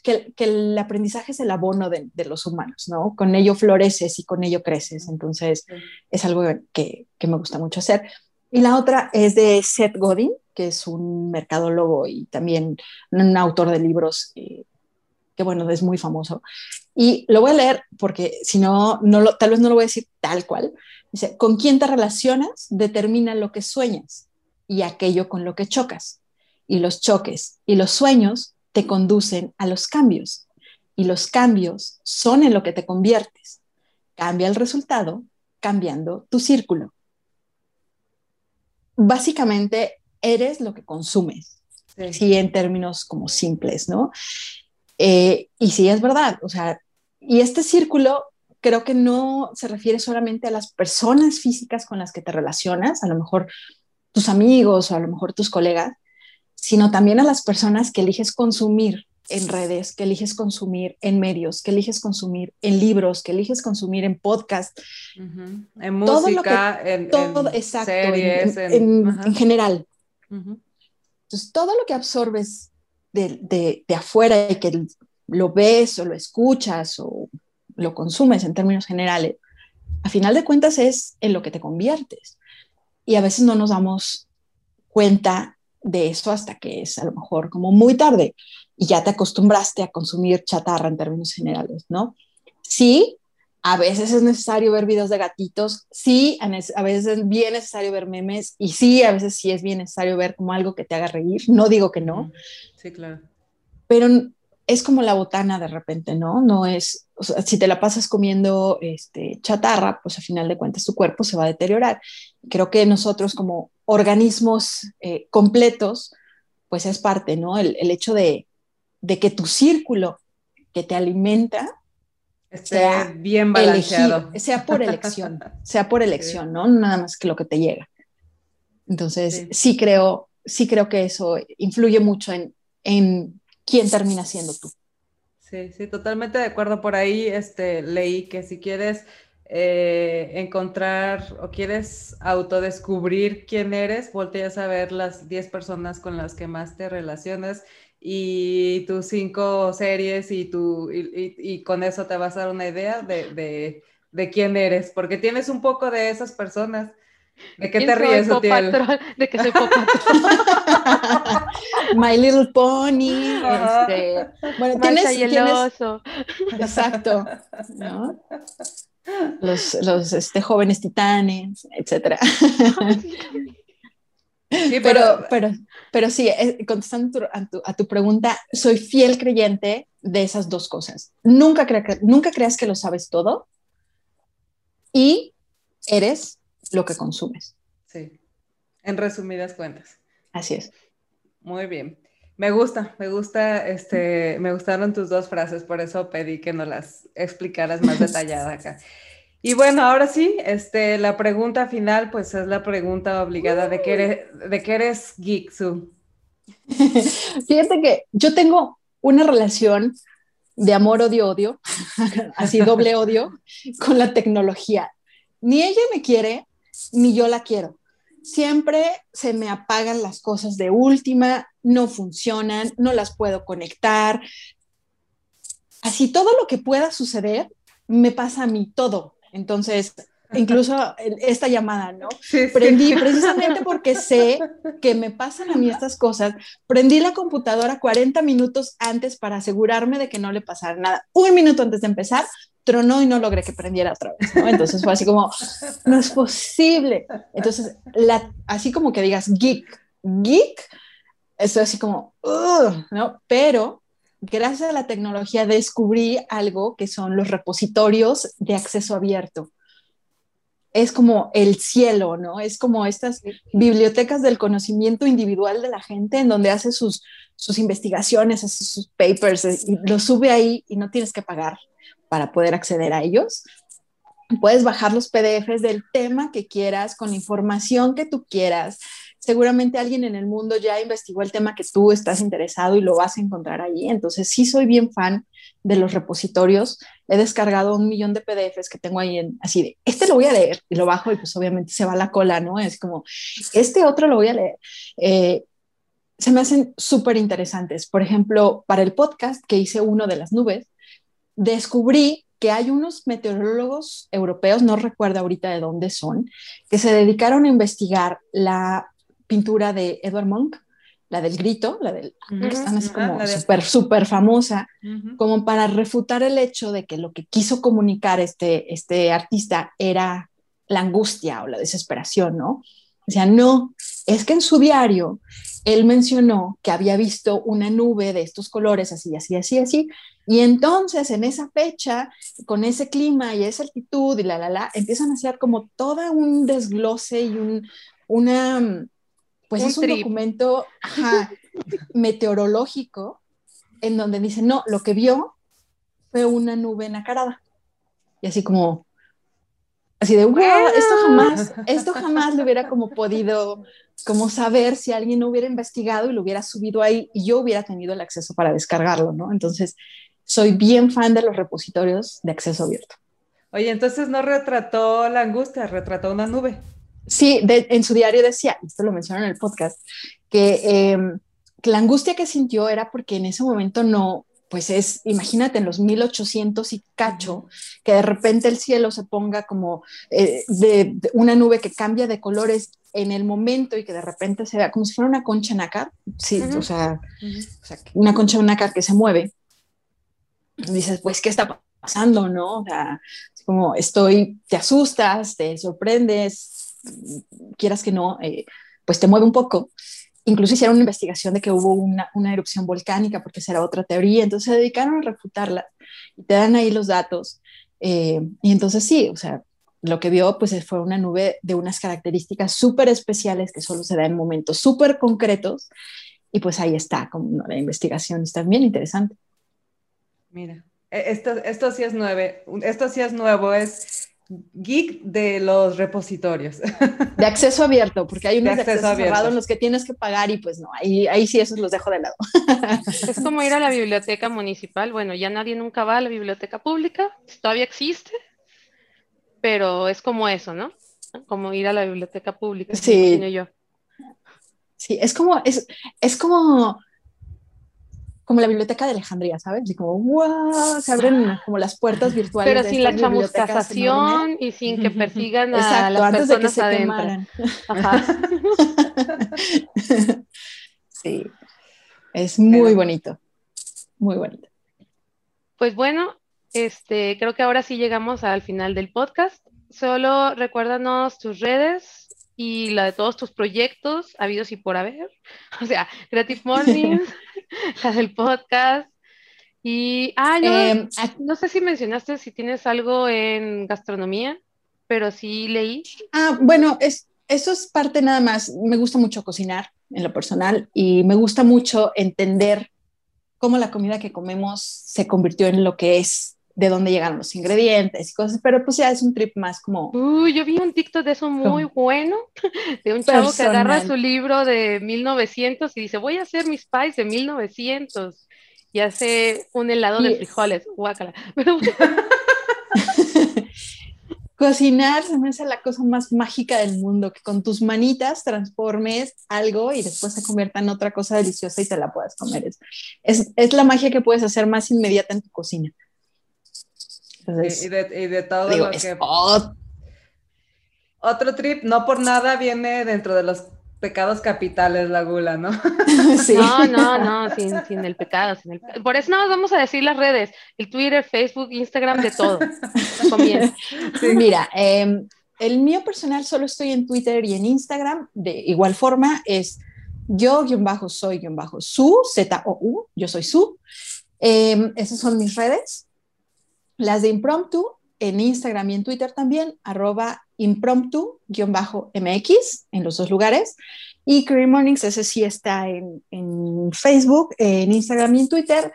que, el aprendizaje es el abono de, los humanos, ¿no? Con ello floreces y con ello creces, entonces es algo que, que me gusta mucho hacer. Y la otra es de Seth Godin, que es un mercadólogo y también un autor de libros eh, que, bueno, es muy famoso. Y lo voy a leer porque si no, no tal vez no lo voy a decir tal cual. Dice, con quién te relacionas determina lo que sueñas y aquello con lo que chocas. Y los choques y los sueños te conducen a los cambios. Y los cambios son en lo que te conviertes. Cambia el resultado cambiando tu círculo básicamente eres lo que consumes, sí. en términos como simples, ¿no? Eh, y sí, es verdad, o sea, y este círculo creo que no se refiere solamente a las personas físicas con las que te relacionas, a lo mejor tus amigos o a lo mejor tus colegas, sino también a las personas que eliges consumir en redes, que eliges consumir en medios, que eliges consumir en libros, que eliges consumir en podcast. En música, en, series, en, general. Entonces, todo lo que absorbes de, afuera y que lo ves o lo escuchas o lo consumes en términos generales, a final de cuentas es en lo que te conviertes. Y a veces no nos damos cuenta de eso hasta que es a lo mejor como muy tarde y ya te acostumbraste a consumir chatarra en términos generales, ¿no? Sí, a veces es necesario ver videos de gatitos, sí, a veces es bien necesario ver memes y sí, a veces sí es bien necesario ver como algo que te haga reír, no digo que no. Sí, claro. Pero es como la botana de repente, ¿no? No es, o sea, si te la pasas comiendo este, chatarra, pues al final de cuentas tu cuerpo se va a deteriorar. Creo que nosotros como organismos eh, completos, pues es parte, ¿no? El, el hecho de, de que tu círculo que te alimenta sea bien balanceado. sea por elección, sea por elección, ¿no? Nada más que lo que te llega. Entonces, sí, creo, sí creo que eso influye mucho en, en quién termina siendo tú. Sí, sí, totalmente de acuerdo. Por ahí este, leí que si quieres eh, encontrar o quieres autodescubrir quién eres, volteas a ver las 10 personas con las que más te relacionas y tus cinco series y, tu, y, con eso te vas a dar una idea de, de, quién eres, porque tienes un poco de esas personas. ¿De qué te ríes, Utiel? De que soy My Little Pony. Este, bueno, tienes, y el oso. Exacto. ¿no? Los, los este, jóvenes titanes, etcétera. Sí, pero, pero, pero sí, eh, contestando a tu, pregunta, soy fiel creyente de esas dos cosas. Nunca, nunca creas que lo sabes todo y eres lo que consumes. Sí, en resumidas cuentas. Así es. Muy bien. Me gusta, me gusta, este, me gustaron tus dos frases, por eso pedí que nos las explicaras más detallada acá. Y bueno, ahora sí, este, la pregunta final, pues es la pregunta obligada de qué eres, de qué eres geek, Su. Fíjate que yo tengo una relación de amor, odio, odio, así doble odio, con la tecnología. Ni ella me quiere, ni yo la quiero. Siempre se me apagan las cosas de última, no funcionan, no las puedo conectar. Así todo lo que pueda suceder me pasa a mí, todo. Entonces, incluso esta llamada, ¿no? prendí precisamente porque sé que me pasan a mí estas cosas, prendí la computadora 40 minutos antes para asegurarme de que no le pasara nada. Un minuto antes de empezar, tronó y no logré que prendiera otra vez, ¿no? Entonces fue así como, no es posible. Entonces, la, así como que digas geek, geek, estoy así como, ¿no? Pero gracias a la tecnología descubrí algo que son los repositorios de acceso abierto. Es como el cielo, ¿no? Es como estas bibliotecas del conocimiento individual de la gente en donde hace sus, sus investigaciones, hace sus papers eh, y los sube ahí y no tienes que pagar para poder acceder a ellos. Puedes bajar los PDFs del tema que quieras, con la información que tú quieras, seguramente alguien en el mundo ya investigó el tema que tú estás interesado y lo vas a encontrar ahí. Entonces, sí soy bien fan de los repositorios. He descargado un millón de PDFs que tengo ahí así de, este lo voy a leer y lo bajo y pues obviamente se va la cola, ¿no? Es como, este otro lo voy a leer. Eh, se me hacen súper interesantes. Por ejemplo, para el podcast que hice uno de las nubes, descubrí que hay unos meteorólogos europeos, no recuerdo ahorita de dónde son, que se dedicaron a investigar la pintura de Edward Monk, la del grito, la del es como súper, súper famosa, como para refutar el hecho de que lo que quiso comunicar este, este artista era la angustia o la desesperación, ¿no? O sea, no, es que en su diario él mencionó que había visto una nube de estos colores, así, así, así, así, y entonces en esa fecha, con ese clima y esa altitud y la, la, la, empiezan a hacer como todo un desglose y un, una, pues es un documento meteorológico en donde dice, no, lo que vio fue una nube nacarada. Y así como, así de, wow, esto jamás, esto jamás lo hubiera como podido como saber si alguien no hubiera investigado y lo hubiera subido ahí y yo hubiera tenido el acceso para descargarlo, ¿no? Entonces, soy bien fan de los repositorios de acceso abierto. Oye, entonces no retrató la angustia, retrató una nube. Sí, en su diario decía, esto lo mencionó en el podcast, que, em, que, la angustia que sintió era porque en ese momento no, pues es, imagínate en los 1800 y cacho, que de repente el cielo se ponga como eh, de, una nube que cambia de colores en el momento y que de repente se vea como si fuera una concha nácar, sí, o, sea, o, sea, una concha nácar que se mueve dices, pues, ¿qué está pasando? ¿No? O sea, como estoy, te asustas, te sorprendes, quieras que no, eh, pues te mueve un poco. Incluso hicieron una investigación de que hubo una, erupción volcánica, porque esa era otra teoría, entonces se dedicaron a refutarla y te dan ahí los datos. Eh, y entonces sí, o sea, lo que vio pues fue una nube de unas características súper especiales que solo se da en momentos súper concretos y pues ahí está, como la investigación está bien interesante. Mira, e, esto, esto sí es nuevo, esto sí es nuevo, es geek de los repositorios. De acceso abierto, porque hay unos de acceso, cerrado en los que tienes que pagar y pues no, ahí, ahí sí esos los dejo de lado. Es como ir a la biblioteca municipal, bueno, ya nadie nunca va a la biblioteca pública, todavía existe, pero es como eso, ¿no? Como ir a la biblioteca pública. Sí. Yo. Sí, es como, es, es como como la biblioteca de Alejandría, ¿sabes? Y como, wow, se abren como las puertas virtuales. Pero sin la chamuscasación y sin que persigan a las antes personas de que se. Ajá. sí, es muy bonito, muy bonito. Pues bueno, este, creo que ahora sí llegamos al final del podcast. Solo recuérdanos tus redes, y la de todos tus proyectos habidos y por haber. O sea, Creative Mornings, la del podcast. Y, ah, em, no sé si mencionaste si tienes algo en gastronomía, pero sí leí. Ah, bueno, es, eso es parte nada más. Me gusta mucho cocinar en lo personal y me gusta mucho entender cómo la comida que comemos se convirtió en lo que es de dónde llegaron los ingredientes y cosas, pero pues ya es un trip más como... Uy, yo vi un TikTok de eso muy bueno, de un chavo que agarra su libro de 1900 y dice, voy a hacer mis pies de 1900 y hace un helado de frijoles, guácala. Cocinar se me hace la cosa más mágica del mundo, que con tus manitas transformes algo y después se convierta en otra cosa deliciosa y te la puedas comer. Es, es la magia que puedes hacer más inmediata en tu cocina y, de, todo lo que... Otro trip, no por nada viene dentro de los pecados capitales la gula, ¿no? No, no, no, sin, el pecado. Por eso no vamos a decir las redes, el Twitter, Facebook, Instagram, de todo. Mira, em, el mío personal solo estoy en Twitter y en Instagram, de igual forma es yo-soy-su, Z-O-U, yo soy su. Em, esas son mis redes. Las de impromptu en Instagram y en Twitter también, arroba impromptu-mx en los dos lugares. Y Career Mornings, ese sí está en, Facebook, en Instagram y en Twitter.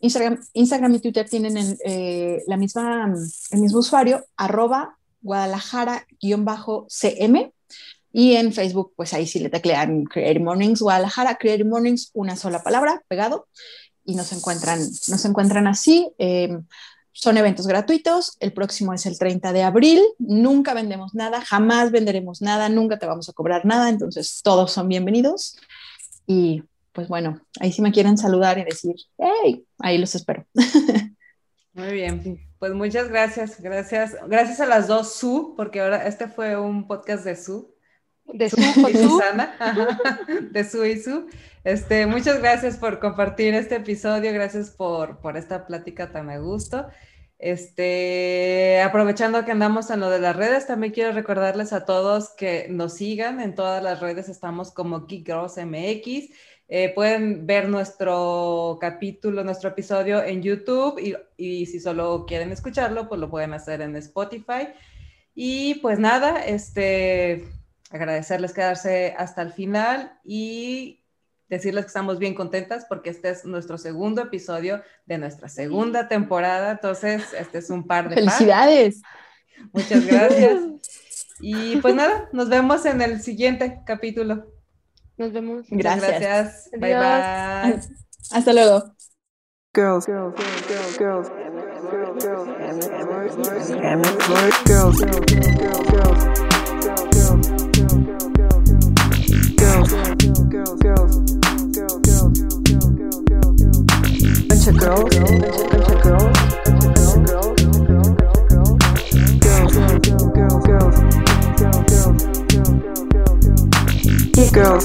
Instagram, Instagram y Twitter tienen eh, la misma, el mismo usuario, arroba guadalajara-cm. Y en Facebook, pues ahí sí le teclean Creative Mornings Guadalajara, Creative Mornings, una sola palabra, pegado, y nos encuentran, nos encuentran así. Em, son eventos gratuitos, el próximo es el 30 de abril, nunca vendemos nada, jamás venderemos nada, nunca te vamos a cobrar nada, entonces todos son bienvenidos. Y pues bueno, ahí sí me quieren saludar y decir, hey, ahí los espero. Muy bien, pues muchas gracias, gracias, gracias a las dos Su, porque ahora este fue un podcast de Su. De Su y Susana, de Su y Su. Este, muchas gracias por compartir este episodio, gracias por, por esta plática tan a gusto. Este, aprovechando que andamos en lo de las redes, también quiero recordarles a todos que nos sigan en todas las redes, estamos como Geek Girls MX eh, pueden ver nuestro capítulo, nuestro episodio en YouTube y, si solo quieren escucharlo, pues lo pueden hacer en Spotify. Y pues nada, este, agradecerles quedarse hasta el final y decirles que estamos bien contentas porque este es nuestro segundo episodio de nuestra segunda temporada. Entonces, este es un par de... Felicidades. Muchas gracias. Y pues nada, nos vemos en el siguiente capítulo. Nos vemos. Gracias. gracias. Bye bye. Hasta luego. Girls, girls, girls, girls, girls, girls, girls, bunch of girls, bunch of girls. Girls MX. Girls, girls, girls, girls, girls, We're a bunch of girls. Girls Girls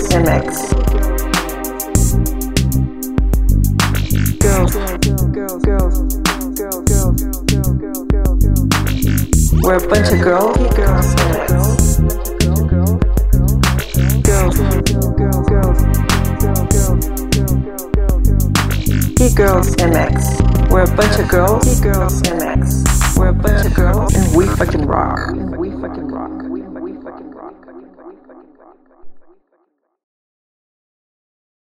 MX. Girls, girls, girls, girls, girls, girls, girls, girls. We're a bunch of girls, girls MX. We're a bunch of girls. Girls MX. We're a bunch of girls, and we fucking rock.